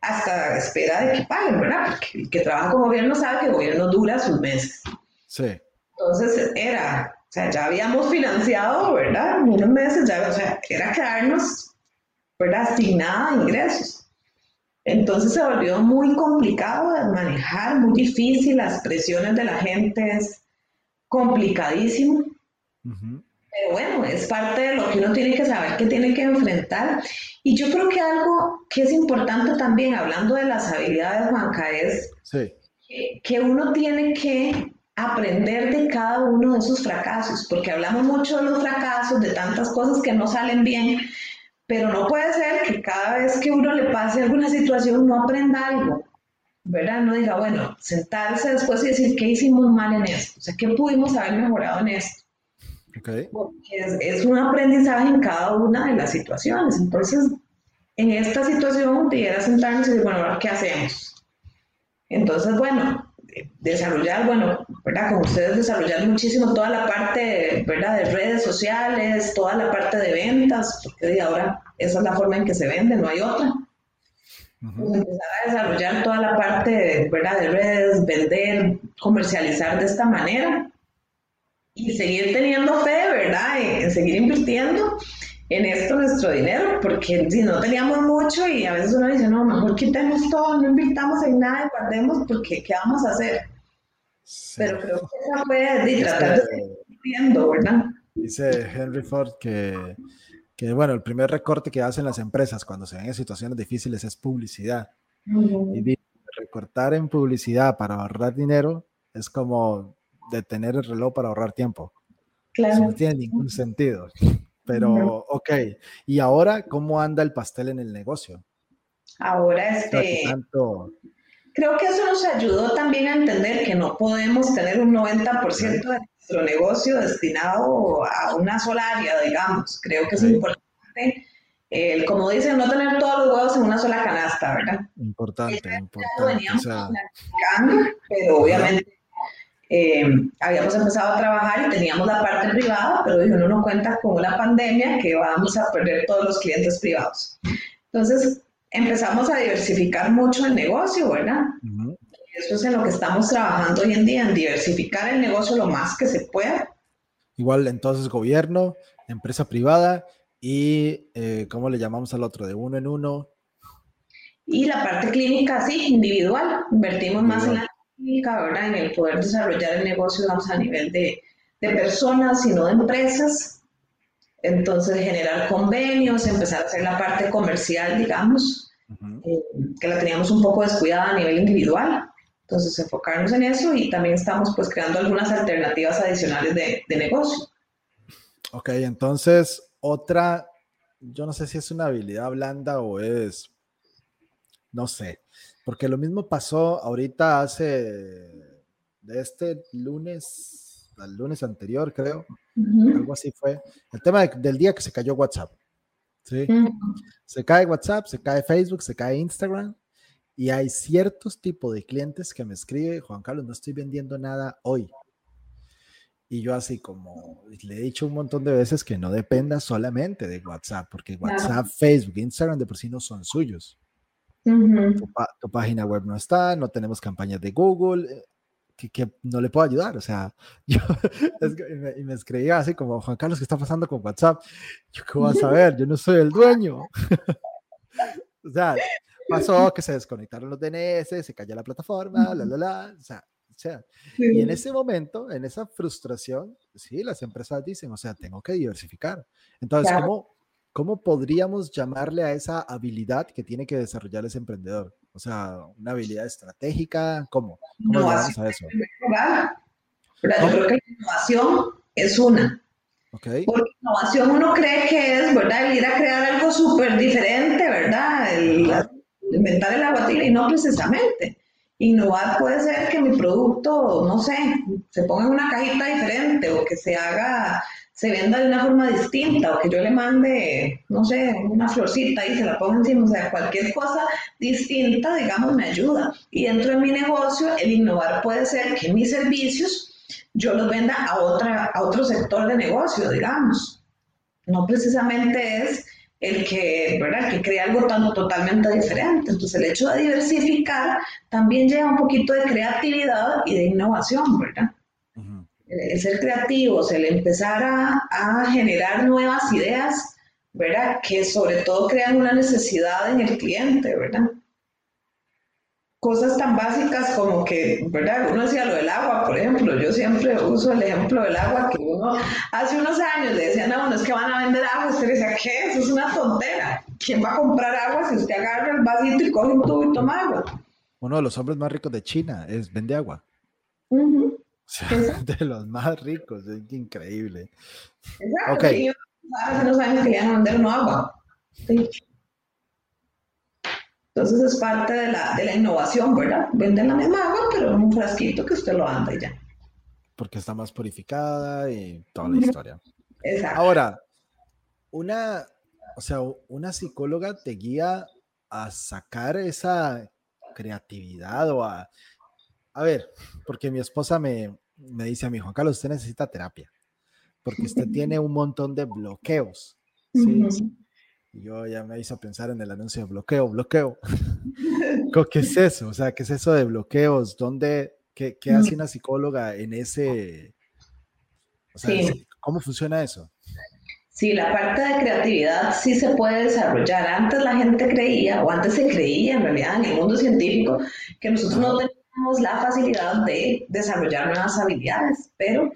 hasta la espera de que paguen, ¿verdad? Porque el que trabaja con gobierno sabe que el gobierno dura sus meses. Sí. Entonces, era o sea, ya habíamos financiado, ¿verdad? Unos meses, ya, o sea, era quedarnos, ¿verdad? Sin nada de ingresos. Entonces se volvió muy complicado de manejar, muy difícil, las presiones de la gente es complicadísimo. Pero bueno, es parte de lo que uno tiene que saber que tiene que enfrentar. Y yo creo que algo que es importante también, hablando de las habilidades, Juanca, es que uno tiene que aprender de cada uno de esos fracasos, porque hablamos mucho de los fracasos, de tantas cosas que no salen bien, pero no puede ser que cada vez que uno le pase alguna situación no aprenda algo, ¿verdad? No diga, bueno, sentarse después y decir, ¿qué hicimos mal en esto? O sea, ¿qué pudimos haber mejorado en esto? Porque es, es, un aprendizaje en cada una de las situaciones. Entonces, en esta situación, debiera sentarnos y decir, bueno, ¿qué hacemos? Entonces, bueno, desarrollar, bueno, ¿verdad? Como ustedes desarrollar muchísimo toda la parte, ¿verdad? De redes sociales, toda la parte de ventas, porque ahora esa es la forma en que se vende, no hay otra. Empezar a desarrollar toda la parte, ¿verdad? De redes, vender, comercializar de esta manera y seguir teniendo fe, ¿verdad? En seguir invirtiendo en esto nuestro dinero, porque si no teníamos mucho y a veces uno dice, no, mejor quitemos todo, no invirtamos en nada y guardemos porque ¿qué vamos a hacer? Pero creo que esa fue de tratar de seguir viendo, ¿verdad? Dice Henry Ford que, que, bueno, el primer recorte que hacen las empresas cuando se ven en situaciones difíciles es publicidad. Y dice, recortar en publicidad para ahorrar dinero es como detener el reloj para ahorrar tiempo. Claro. No tiene ningún sentido. Pero, ok. ¿Y ahora cómo anda el pastel en el negocio? Ahora, este, creo que eso nos ayudó también a entender que no podemos tener un 90% de nuestro negocio destinado a una sola área, digamos. Creo que es importante, el, como dicen, no tener todos los huevos en una sola canasta, ¿verdad? Importante, importante. O sea... pero obviamente eh, habíamos empezado a trabajar y teníamos la parte privada, pero dijo, no nos cuenta con una pandemia que vamos a perder todos los clientes privados. Entonces empezamos a diversificar mucho el negocio, ¿verdad? Eso es en lo que estamos trabajando hoy en día, en diversificar el negocio lo más que se pueda. Igual entonces gobierno, empresa privada y, eh, ¿cómo le llamamos al otro? De uno en uno. Y la parte clínica, sí, individual. Invertimos más en la en el poder desarrollar el negocio, digamos, a nivel de, de personas y no de empresas. Entonces, generar convenios, empezar a hacer la parte comercial, digamos, eh, que la teníamos un poco descuidada a nivel individual. Entonces, enfocarnos en eso y también estamos pues creando algunas alternativas adicionales de, de negocio. Ok, entonces, otra, yo no sé si es una habilidad blanda o es, no sé, porque lo mismo pasó ahorita hace, de este lunes, al lunes anterior, creo, algo así fue, el tema del día que se cayó WhatsApp. ¿sí? Se cae WhatsApp, se cae Facebook, se cae Instagram. Y hay ciertos tipos de clientes que me escriben, Juan Carlos, no estoy vendiendo nada hoy. Y yo así como le he dicho un montón de veces que no dependa solamente de WhatsApp, porque WhatsApp, Facebook, Instagram de por sí no son suyos tu, página web no está, no tenemos campañas de Google, eh, que, no le puedo ayudar. O sea, yo y, me, escribía así como, Juan Carlos, ¿qué está pasando con WhatsApp? Yo, ¿qué vas a ver? Yo no soy el dueño. o sea, pasó que se desconectaron los DNS, se cayó la plataforma, la, la, la. O sea, o sea, y en ese momento, en esa frustración, sí, las empresas dicen, o sea, tengo que diversificar. Entonces, ¿cómo, ¿cómo podríamos llamarle a esa habilidad que tiene que desarrollar ese emprendedor? O sea, una habilidad estratégica, ¿cómo? ¿Cómo llamamos a eso? Yo creo que la innovación es una. Okay. Porque innovación uno cree que es, ¿verdad? El ir a crear algo súper diferente, ¿verdad? El, inventar el aguatile y no precisamente. Innovar puede ser que mi producto, no sé, se ponga en una cajita diferente o que se haga se venda de una forma distinta o que yo le mande, no sé, una florcita y se la ponga encima, o sea, cualquier cosa distinta, digamos, me ayuda. Y dentro de mi negocio, el innovar puede ser que mis servicios yo los venda a, otra, a otro sector de negocio, digamos. No precisamente es el que, ¿verdad? que crea algo tan, totalmente diferente. Entonces, el hecho de diversificar también lleva un poquito de creatividad y de innovación, ¿verdad? el ser creativos, el empezar a, generar nuevas ideas, ¿verdad? Que sobre todo crean una necesidad en el cliente, ¿verdad? Cosas tan básicas como que, ¿verdad? Uno decía lo del agua, por ejemplo, yo siempre uso el ejemplo del agua que uno hace unos años le decían a uno, es que van a vender agua, usted decía, ¿qué? Eso es una tontera. ¿Quién va a comprar agua si usted agarra el vasito y coge un tubo y toma agua? Uno de los hombres más ricos de China es vende agua. de los más ricos, es increíble. Exacto, ok. hace unos años querían vender agua. Entonces es parte de la, de la innovación, ¿verdad? Venden la misma agua, pero en un frasquito que usted lo anda y ya. Porque está más purificada y toda la historia. Exacto. Ahora, una, o sea, una psicóloga te guía a sacar esa creatividad o a a ver, porque mi esposa me, dice a mi Juan Carlos, usted necesita terapia, porque usted tiene un montón de bloqueos. ¿sí? Y yo ya me hizo pensar en el anuncio de bloqueo, bloqueo. ¿Qué es eso? O sea, ¿qué es eso de bloqueos? ¿Dónde, qué, qué hace una psicóloga en ese... O sea, ¿cómo funciona eso? Sí, la parte de creatividad sí se puede desarrollar. Antes la gente creía, o antes se creía en realidad en el mundo científico, que nosotros no la facilidad de desarrollar nuevas habilidades, pero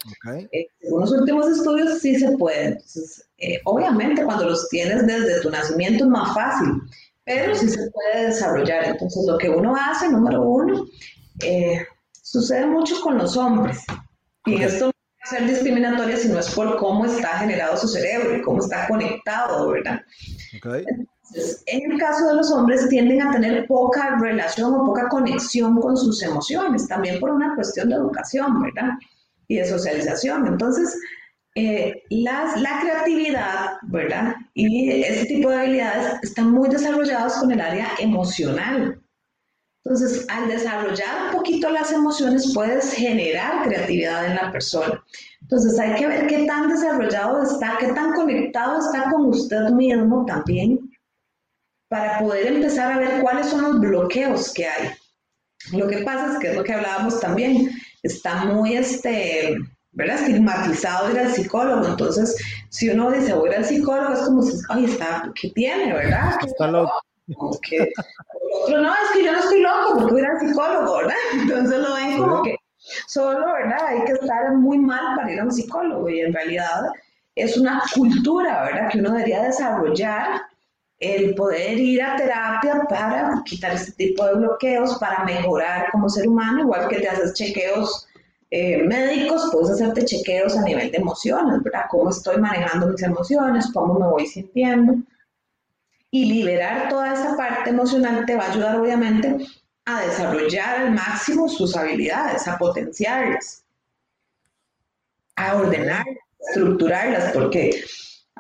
eh, según los últimos estudios sí se puede. Entonces, eh, obviamente cuando los tienes desde tu nacimiento es más fácil, pero sí se puede desarrollar. Entonces, lo que uno hace, número uno, eh, sucede mucho con los hombres. Y esto ser discriminatoria si no es por cómo está generado su cerebro y cómo está conectado, ¿verdad? Okay. Entonces, en el caso de los hombres tienden a tener poca relación o poca conexión con sus emociones, también por una cuestión de educación, ¿verdad? Y de socialización. Entonces, eh, las, la creatividad, ¿verdad? Y ese tipo de habilidades están muy desarrollados con el área emocional. Entonces, al desarrollar un poquito las emociones, puedes generar creatividad en la persona. Entonces, hay que ver qué tan desarrollado está, qué tan conectado está con usted mismo también, para poder empezar a ver cuáles son los bloqueos que hay. Lo que pasa es que es lo que hablábamos también, está muy este, ¿verdad? estigmatizado ir al psicólogo. Entonces, si uno dice voy al psicólogo, es como si, ay, está, ¿qué tiene, verdad? Está loco. Que, otro, no, es que yo no estoy loco porque voy al psicólogo, ¿verdad? Entonces lo ven como que solo, ¿verdad? Hay que estar muy mal para ir a un psicólogo y en realidad es una cultura, ¿verdad? Que uno debería desarrollar el poder ir a terapia para quitar este tipo de bloqueos, para mejorar como ser humano, igual que te haces chequeos eh, médicos, puedes hacerte chequeos a nivel de emociones, ¿verdad? Cómo estoy manejando mis emociones, cómo me voy sintiendo. Y liberar toda esa parte emocional te va a ayudar, obviamente, a desarrollar al máximo sus habilidades, a potenciarlas, a ordenar, estructurarlas, porque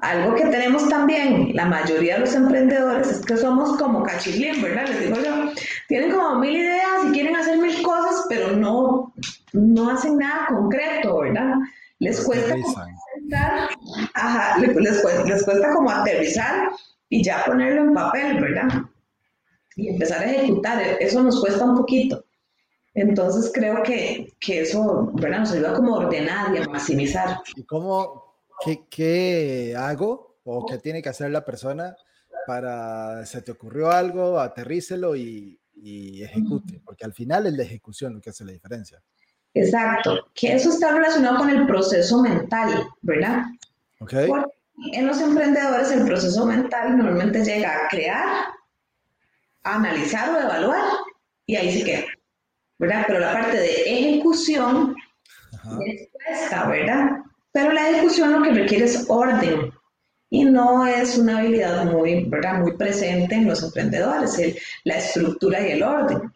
algo que tenemos también, la mayoría de los emprendedores, es que somos como cachilín, ¿verdad? Les digo yo, tienen como mil ideas y quieren hacer mil cosas, pero no, no hacen nada concreto, ¿verdad? Les cuesta, ajá, les, les cuesta como aterrizar y ya ponerlo en papel, ¿verdad? Y empezar a ejecutar, eso nos cuesta un poquito. Entonces creo que, que eso, ¿verdad? Nos ayuda como a ordenar y a maximizar. ¿Y cómo, ¿qué, ¿qué, hago o qué tiene que hacer la persona para, se te ocurrió algo, aterrícelo y, y ejecute? Porque al final es la ejecución lo que hace la diferencia. Exacto, que eso está relacionado con el proceso mental, ¿verdad? Ok. Porque en los emprendedores el proceso mental normalmente llega a crear, a analizar o evaluar y ahí se queda, ¿verdad? Pero la parte de ejecución Ajá. es fresca, ¿verdad? Pero la ejecución lo que requiere es orden y no es una habilidad muy, muy presente en los emprendedores, el, la estructura y el orden.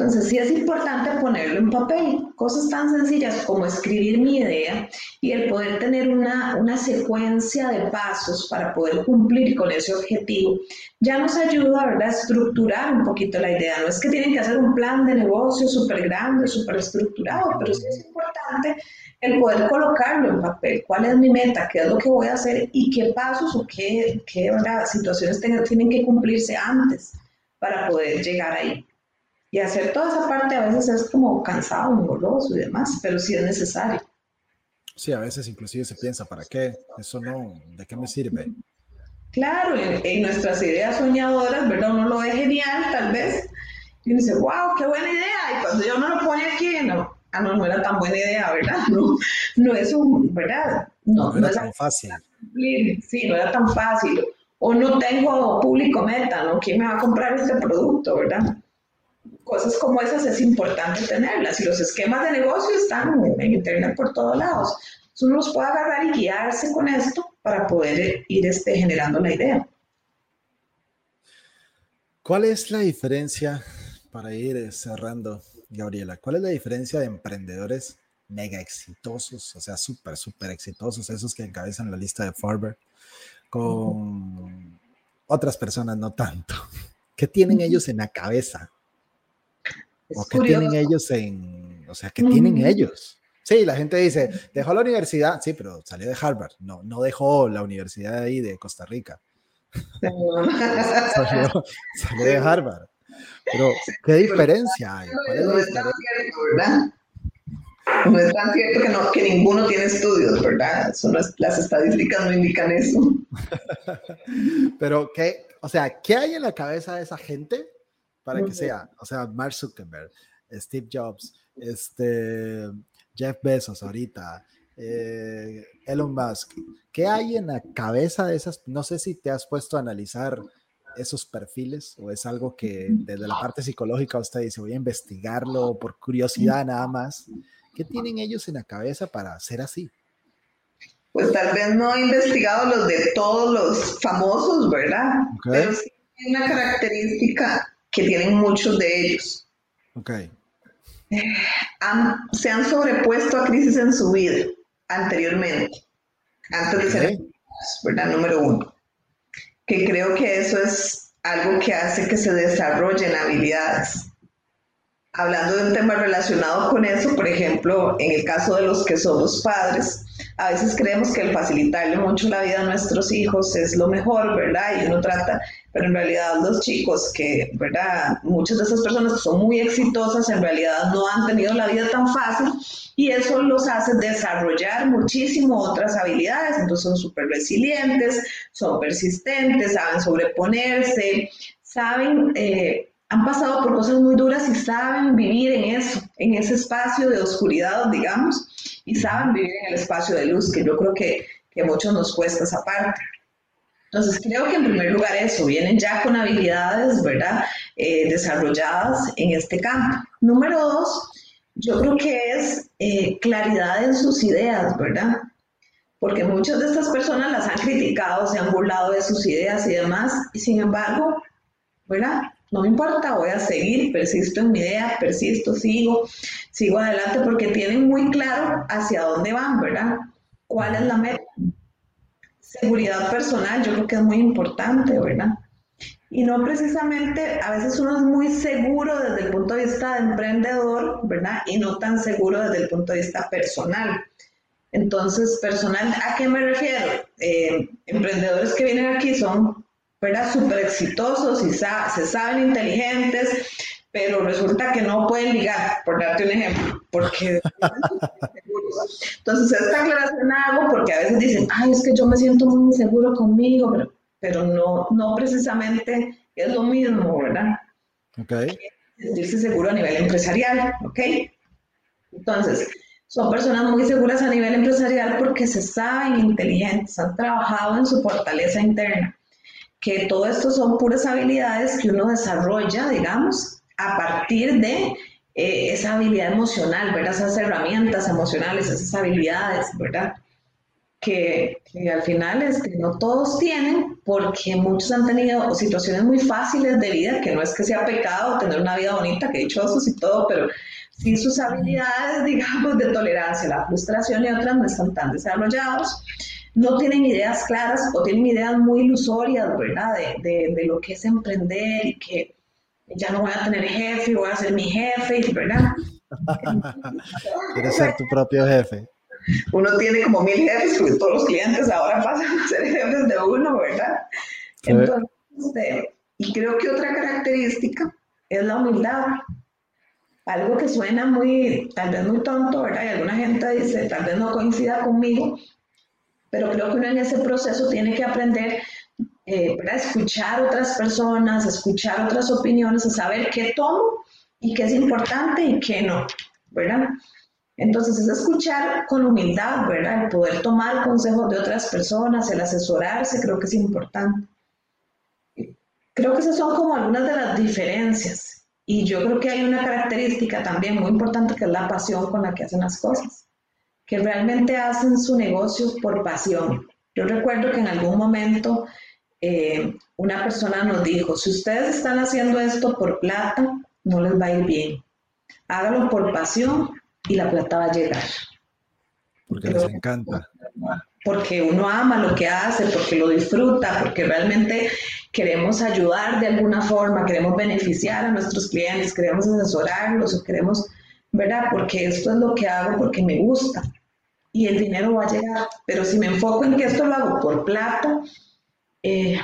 Entonces sí es importante ponerlo en papel, cosas tan sencillas como escribir mi idea y el poder tener una, una secuencia de pasos para poder cumplir con ese objetivo, ya nos ayuda ¿verdad? a estructurar un poquito la idea. No es que tienen que hacer un plan de negocio súper grande, súper estructurado, pero sí es importante el poder colocarlo en papel, cuál es mi meta, qué es lo que voy a hacer y qué pasos o qué, qué situaciones tienen que cumplirse antes para poder llegar ahí. Y hacer toda esa parte a veces es como cansado, engorroso y demás, pero sí es necesario. Sí, a veces inclusive se piensa, ¿para qué? Eso no, ¿de qué me sirve? Claro, en, en nuestras ideas soñadoras, ¿verdad? Uno lo ve genial, tal vez, y uno dice, wow, qué buena idea, y cuando yo me lo pone aquí, no, ah, no, no era tan buena idea, ¿verdad? No, no es un, ¿verdad? No, no era no tan fácil. Sí, no era tan fácil. O no tengo público meta, ¿no? ¿Quién me va a comprar este producto, verdad? Cosas como esas es importante tenerlas y los esquemas de negocio están en internet por todos lados. Uno los puede agarrar y guiarse con esto para poder ir este, generando la idea. ¿Cuál es la diferencia para ir cerrando Gabriela, ¿cuál es la diferencia de emprendedores mega exitosos, o sea, súper, súper exitosos, esos que encabezan la lista de Forbes, con otras personas no tanto? ¿Qué tienen ellos en la cabeza? ¿O qué tienen ellos en, o sea, qué tienen ellos? Sí, la gente dice, dejó la universidad, sí, pero salió de Harvard, no, no dejó la universidad de ahí de Costa Rica. salió, salió de Harvard. Pero, ¿qué diferencia hay? ¿Cuál es no es tan cierto, ¿verdad? No es tan cierto que, no, que ninguno tiene estudios, ¿verdad? Eso no es, las estadísticas no indican eso. Pero, ¿qué, o sea, ¿qué hay en la cabeza de esa gente para que sea? O sea, Mark Zuckerberg, Steve Jobs, este, Jeff Bezos ahorita, eh, Elon Musk. ¿Qué hay en la cabeza de esas? No sé si te has puesto a analizar esos perfiles o es algo que desde la parte psicológica usted dice voy a investigarlo por curiosidad nada más ¿Qué tienen ellos en la cabeza para ser así? Pues tal vez no he investigado los de todos los famosos, ¿verdad? Pero sí hay una característica que tienen muchos de ellos. Ok. se han sobrepuesto a crisis en su vida anteriormente, antes de ser, ¿verdad? Número uno. Que creo que eso es algo que hace que se desarrollen habilidades. Hablando de un tema relacionado con eso, por ejemplo, en el caso de los que somos padres, a veces creemos que el facilitarle mucho la vida a nuestros hijos es lo mejor, ¿verdad? Y uno trata, pero en realidad los chicos que, ¿verdad? Muchas de esas personas que son muy exitosas en realidad no han tenido la vida tan fácil y eso los hace desarrollar muchísimo otras habilidades, entonces son súper resilientes, son persistentes, saben sobreponerse, saben... Eh, han pasado por cosas muy duras y saben vivir en eso, en ese espacio de oscuridad, digamos, y saben vivir en el espacio de luz, que yo creo que, que muchos nos cuesta esa parte. Entonces, creo que en primer lugar eso, vienen ya con habilidades, ¿verdad?, eh, desarrolladas en este campo. Número dos, yo creo que es eh, claridad en sus ideas, ¿verdad? Porque muchas de estas personas las han criticado, se han burlado de sus ideas y demás, y sin embargo, ¿verdad? No me importa, voy a seguir, persisto en mi idea, persisto, sigo, sigo adelante porque tienen muy claro hacia dónde van, ¿verdad? ¿Cuál es la meta? Seguridad personal, yo creo que es muy importante, ¿verdad? Y no precisamente, a veces uno es muy seguro desde el punto de vista de emprendedor, ¿verdad? Y no tan seguro desde el punto de vista personal. Entonces, personal, ¿a qué me refiero? Eh, emprendedores que vienen aquí son ¿verdad? Súper exitosos y se saben inteligentes, pero resulta que no pueden ligar, por darte un ejemplo, porque... Entonces, esta aclaración hago porque a veces dicen, ay, es que yo me siento muy inseguro conmigo, pero, pero no, no precisamente es lo mismo, ¿verdad? Ok. Sentirse seguro a nivel empresarial, ¿ok? Entonces, son personas muy seguras a nivel empresarial porque se saben inteligentes, han trabajado en su fortaleza interna que todo esto son puras habilidades que uno desarrolla, digamos, a partir de eh, esa habilidad emocional, ¿verdad? Esas herramientas emocionales, esas habilidades, ¿verdad? Que, al final es que no todos tienen, porque muchos han tenido situaciones muy fáciles de vida, que no es que sea pecado tener una vida bonita, que dichosos y todo, pero sí sus habilidades, digamos, de tolerancia la frustración y otras no están tan desarrollados no tienen ideas claras o tienen ideas muy ilusorias, ¿verdad? De, de, lo que es emprender y que ya no voy a tener jefe, voy a ser mi jefe, ¿verdad? Quieres ser tu propio jefe. Uno tiene como mil jefes, porque todos los clientes ahora pasan a ser jefes de uno, ¿verdad? Entonces, este, y creo que otra característica es la humildad. Algo que suena muy, tal vez muy tonto, ¿verdad? Y alguna gente dice, tal vez no coincida conmigo, pero creo que uno en ese proceso tiene que aprender eh, a escuchar otras personas, escuchar otras opiniones, a saber qué tomo y qué es importante y qué no, ¿verdad? Entonces es escuchar con humildad, ¿verdad? El poder tomar consejos de otras personas, el asesorarse, creo que es importante. Creo que esas son como algunas de las diferencias. Y yo creo que hay una característica también muy importante que es la pasión con la que hacen las cosas que realmente hacen su negocio por pasión. Yo recuerdo que en algún momento eh, una persona nos dijo, si ustedes están haciendo esto por plata, no les va a ir bien. Hágalo por pasión y la plata va a llegar. Porque les encanta. Porque uno ama lo que hace, porque lo disfruta, porque realmente queremos ayudar de alguna forma, queremos beneficiar a nuestros clientes, queremos asesorarlos o queremos, ¿verdad? Porque esto es lo que hago porque me gusta y el dinero va a llegar. Pero si me enfoco en que esto lo hago por plata, eh,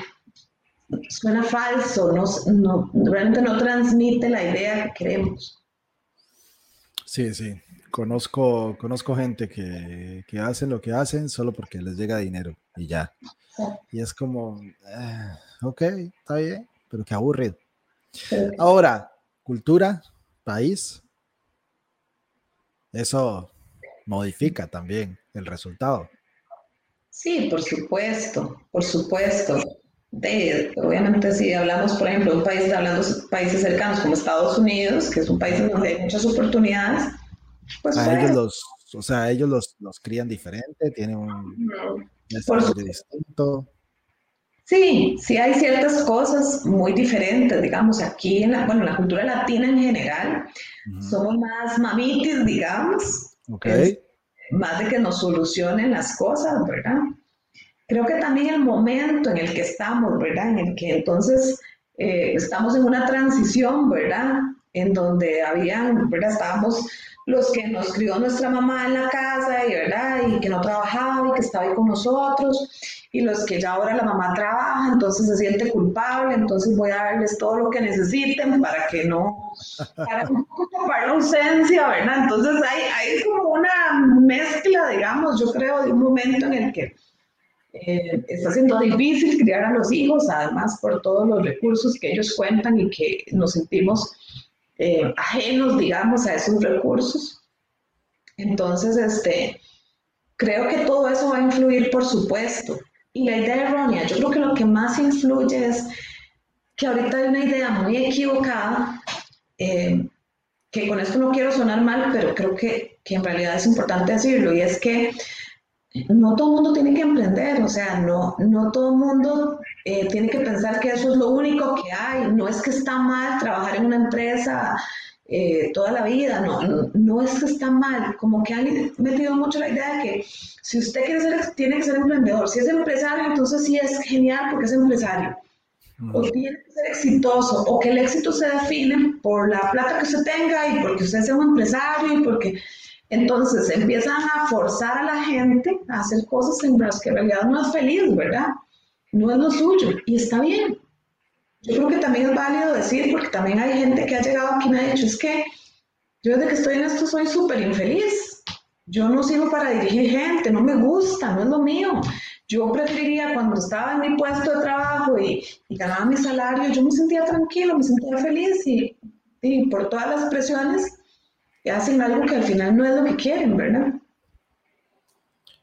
suena falso, no, realmente no transmite la idea que queremos. Sí, sí. Conozco, conozco gente que, que hacen lo que hacen solo porque les llega dinero y ya. Y es como, eh, ok, está bien, pero qué aburrido. Ahora, cultura, país, eso modifica también el resultado. Sí, por supuesto, por supuesto. De, obviamente si hablamos, por ejemplo, de un país, hablando de países cercanos como Estados Unidos, que es un país donde hay muchas oportunidades, Pues a ellos los, o sea, ellos los, los crían diferente, tienen un distinto. Sí, sí hay ciertas cosas muy diferentes, digamos, aquí en la, bueno, en la cultura latina en general, somos más mamitis, digamos, Más de que nos solucionen las cosas, ¿verdad? Creo que también el momento en el que estamos, ¿verdad? En el que entonces eh, estamos en una transición, ¿verdad? En donde habían, ¿verdad? Estábamos los que nos crió nuestra mamá en la casa y, ¿verdad? Y que no trabajaba y que estaba ahí con nosotros y los que ya ahora la mamá trabaja, entonces se siente culpable, entonces voy a darles todo lo que necesiten para que no, para no ocupar la ausencia, ¿verdad? Entonces hay, hay como una mezcla, digamos, yo creo, de un momento en el que eh, está siendo difícil criar a los hijos, además por todos los recursos que ellos cuentan y que nos sentimos eh, ajenos, digamos, a esos recursos. Entonces, este, creo que todo eso va a influir, por supuesto. Y la idea errónea, yo creo que lo que más influye es que ahorita hay una idea muy equivocada, eh, que con esto no quiero sonar mal, pero creo que, que en realidad es importante decirlo, y es que no todo el mundo tiene que emprender, o sea, no, no todo el mundo eh, tiene que pensar que eso es lo único que hay, no es que está mal trabajar en una empresa eh, toda la vida, no, no, no es que está mal, como que han metido mucho la idea de que si usted quiere ser, tiene que ser emprendedor, si es empresario, entonces sí es genial porque es empresario, o tiene que ser exitoso, o que el éxito se define por la plata que usted tenga y porque usted sea un empresario y porque... Entonces empiezan a forzar a la gente a hacer cosas en las que en realidad no es feliz, ¿verdad? No es lo suyo y está bien. Yo creo que también es válido decir, porque también hay gente que ha llegado aquí y me ha dicho, es que yo desde que estoy en esto soy súper infeliz. Yo no sirvo para dirigir gente, no me gusta, no es lo mío. Yo preferiría cuando estaba en mi puesto de trabajo y, ganaba mi salario, yo me sentía tranquilo, me sentía feliz y, y por todas las presiones hacen algo que al final no es lo que quieren, ¿verdad?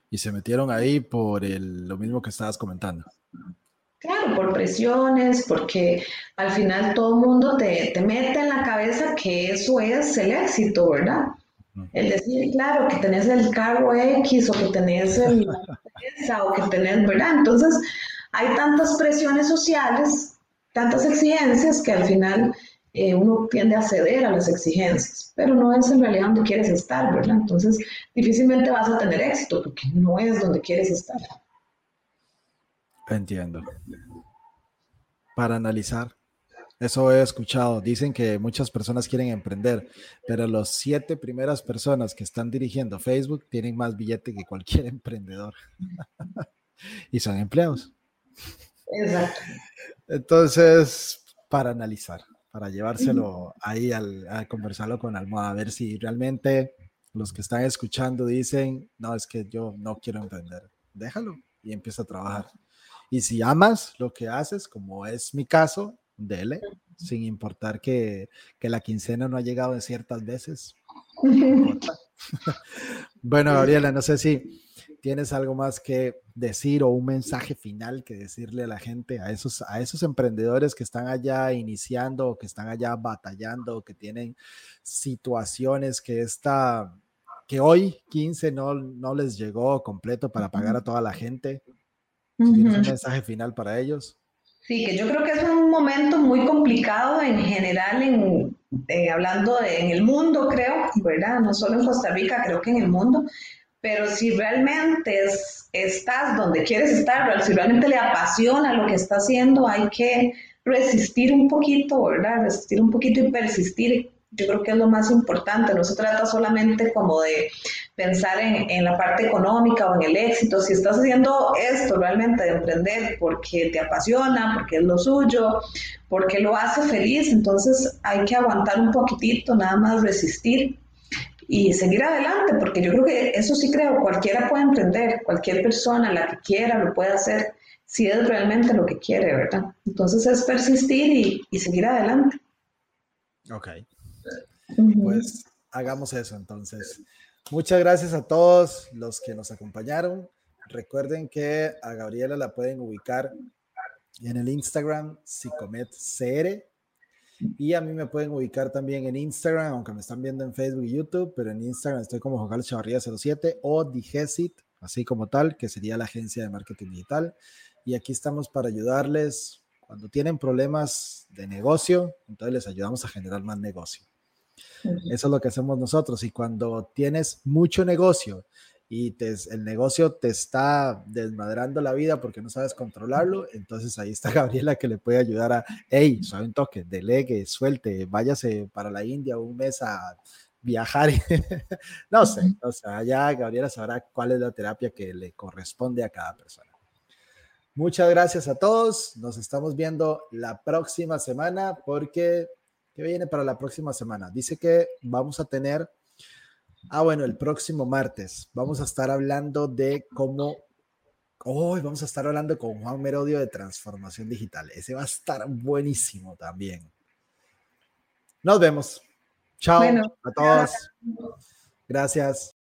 Y se metieron ahí por el, lo mismo que estabas comentando. Claro, por presiones, porque al final todo el mundo te, te, mete en la cabeza que eso es el éxito, ¿verdad? El decir, claro, que tenés el cargo X o que tenés el, esa, o que tenés, ¿verdad? Entonces, hay tantas presiones sociales, tantas exigencias que al final eh, uno tiende a ceder a las exigencias, pero no es en realidad donde quieres estar, ¿verdad? Entonces, difícilmente vas a tener éxito porque no es donde quieres estar. Entiendo. Para analizar, eso he escuchado. Dicen que muchas personas quieren emprender, pero los siete primeras personas que están dirigiendo Facebook tienen más billete que cualquier emprendedor. y son empleados. Exacto. Entonces, para analizar, para llevárselo ahí al, a conversarlo con Almohada, a ver si realmente los que están escuchando dicen, no, es que yo no quiero emprender, déjalo y empieza a trabajar. Y si amas lo que haces, como es mi caso, dele, sin importar que, que la quincena no ha llegado en ciertas veces. No bueno, Gabriela, no sé si tienes algo más que decir o un mensaje final que decirle a la gente, a esos, a esos emprendedores que están allá iniciando o que están allá batallando o que tienen situaciones que esta, que hoy 15 no, no les llegó completo para pagar a toda la gente. ¿Tienes un mensaje final para ellos? Sí, que yo creo que es un momento muy complicado en general, en, eh, hablando de, en el mundo, creo, ¿verdad? No solo en Costa Rica, creo que en el mundo. Pero si realmente es, estás donde quieres estar, si realmente le apasiona lo que está haciendo, hay que resistir un poquito, ¿verdad? Resistir un poquito y persistir. Yo creo que es lo más importante. No se trata solamente como de pensar en, en, la parte económica o en el éxito. Si estás haciendo esto realmente de emprender porque te apasiona, porque es lo suyo, porque lo hace feliz, entonces hay que aguantar un poquitito, nada más resistir y seguir adelante, porque yo creo que eso sí creo, cualquiera puede emprender, cualquier persona, la que quiera, lo puede hacer si es realmente lo que quiere, ¿verdad? Entonces es persistir y, y seguir adelante. Ok. Uh -huh. Pues hagamos eso entonces. Muchas gracias a todos los que nos acompañaron. Recuerden que a Gabriela la pueden ubicar en el Instagram psicometcr Y a mí me pueden ubicar también en Instagram, aunque me están viendo en Facebook y YouTube, pero en Instagram estoy como Carlos Chavarría 07 o Digesit, así como tal, que sería la agencia de marketing digital. Y aquí estamos para ayudarles cuando tienen problemas de negocio, entonces les ayudamos a generar más negocio. Eso es lo que hacemos nosotros. Y cuando tienes mucho negocio y te, el negocio te está desmadrando la vida porque no sabes controlarlo, entonces ahí está Gabriela que le puede ayudar a, hey, suave un toque, delegue, suelte, váyase para la India un mes a viajar. no sé, o sea, ya Gabriela sabrá cuál es la terapia que le corresponde a cada persona. Muchas gracias a todos. Nos estamos viendo la próxima semana porque, ¿qué viene para la próxima semana? Dice que vamos a tener Ah, bueno, el próximo martes vamos a estar hablando de cómo. Hoy vamos a estar hablando con Juan Merodio de transformación digital. Ese va a estar buenísimo también. Nos vemos. Chao a todos. Gracias.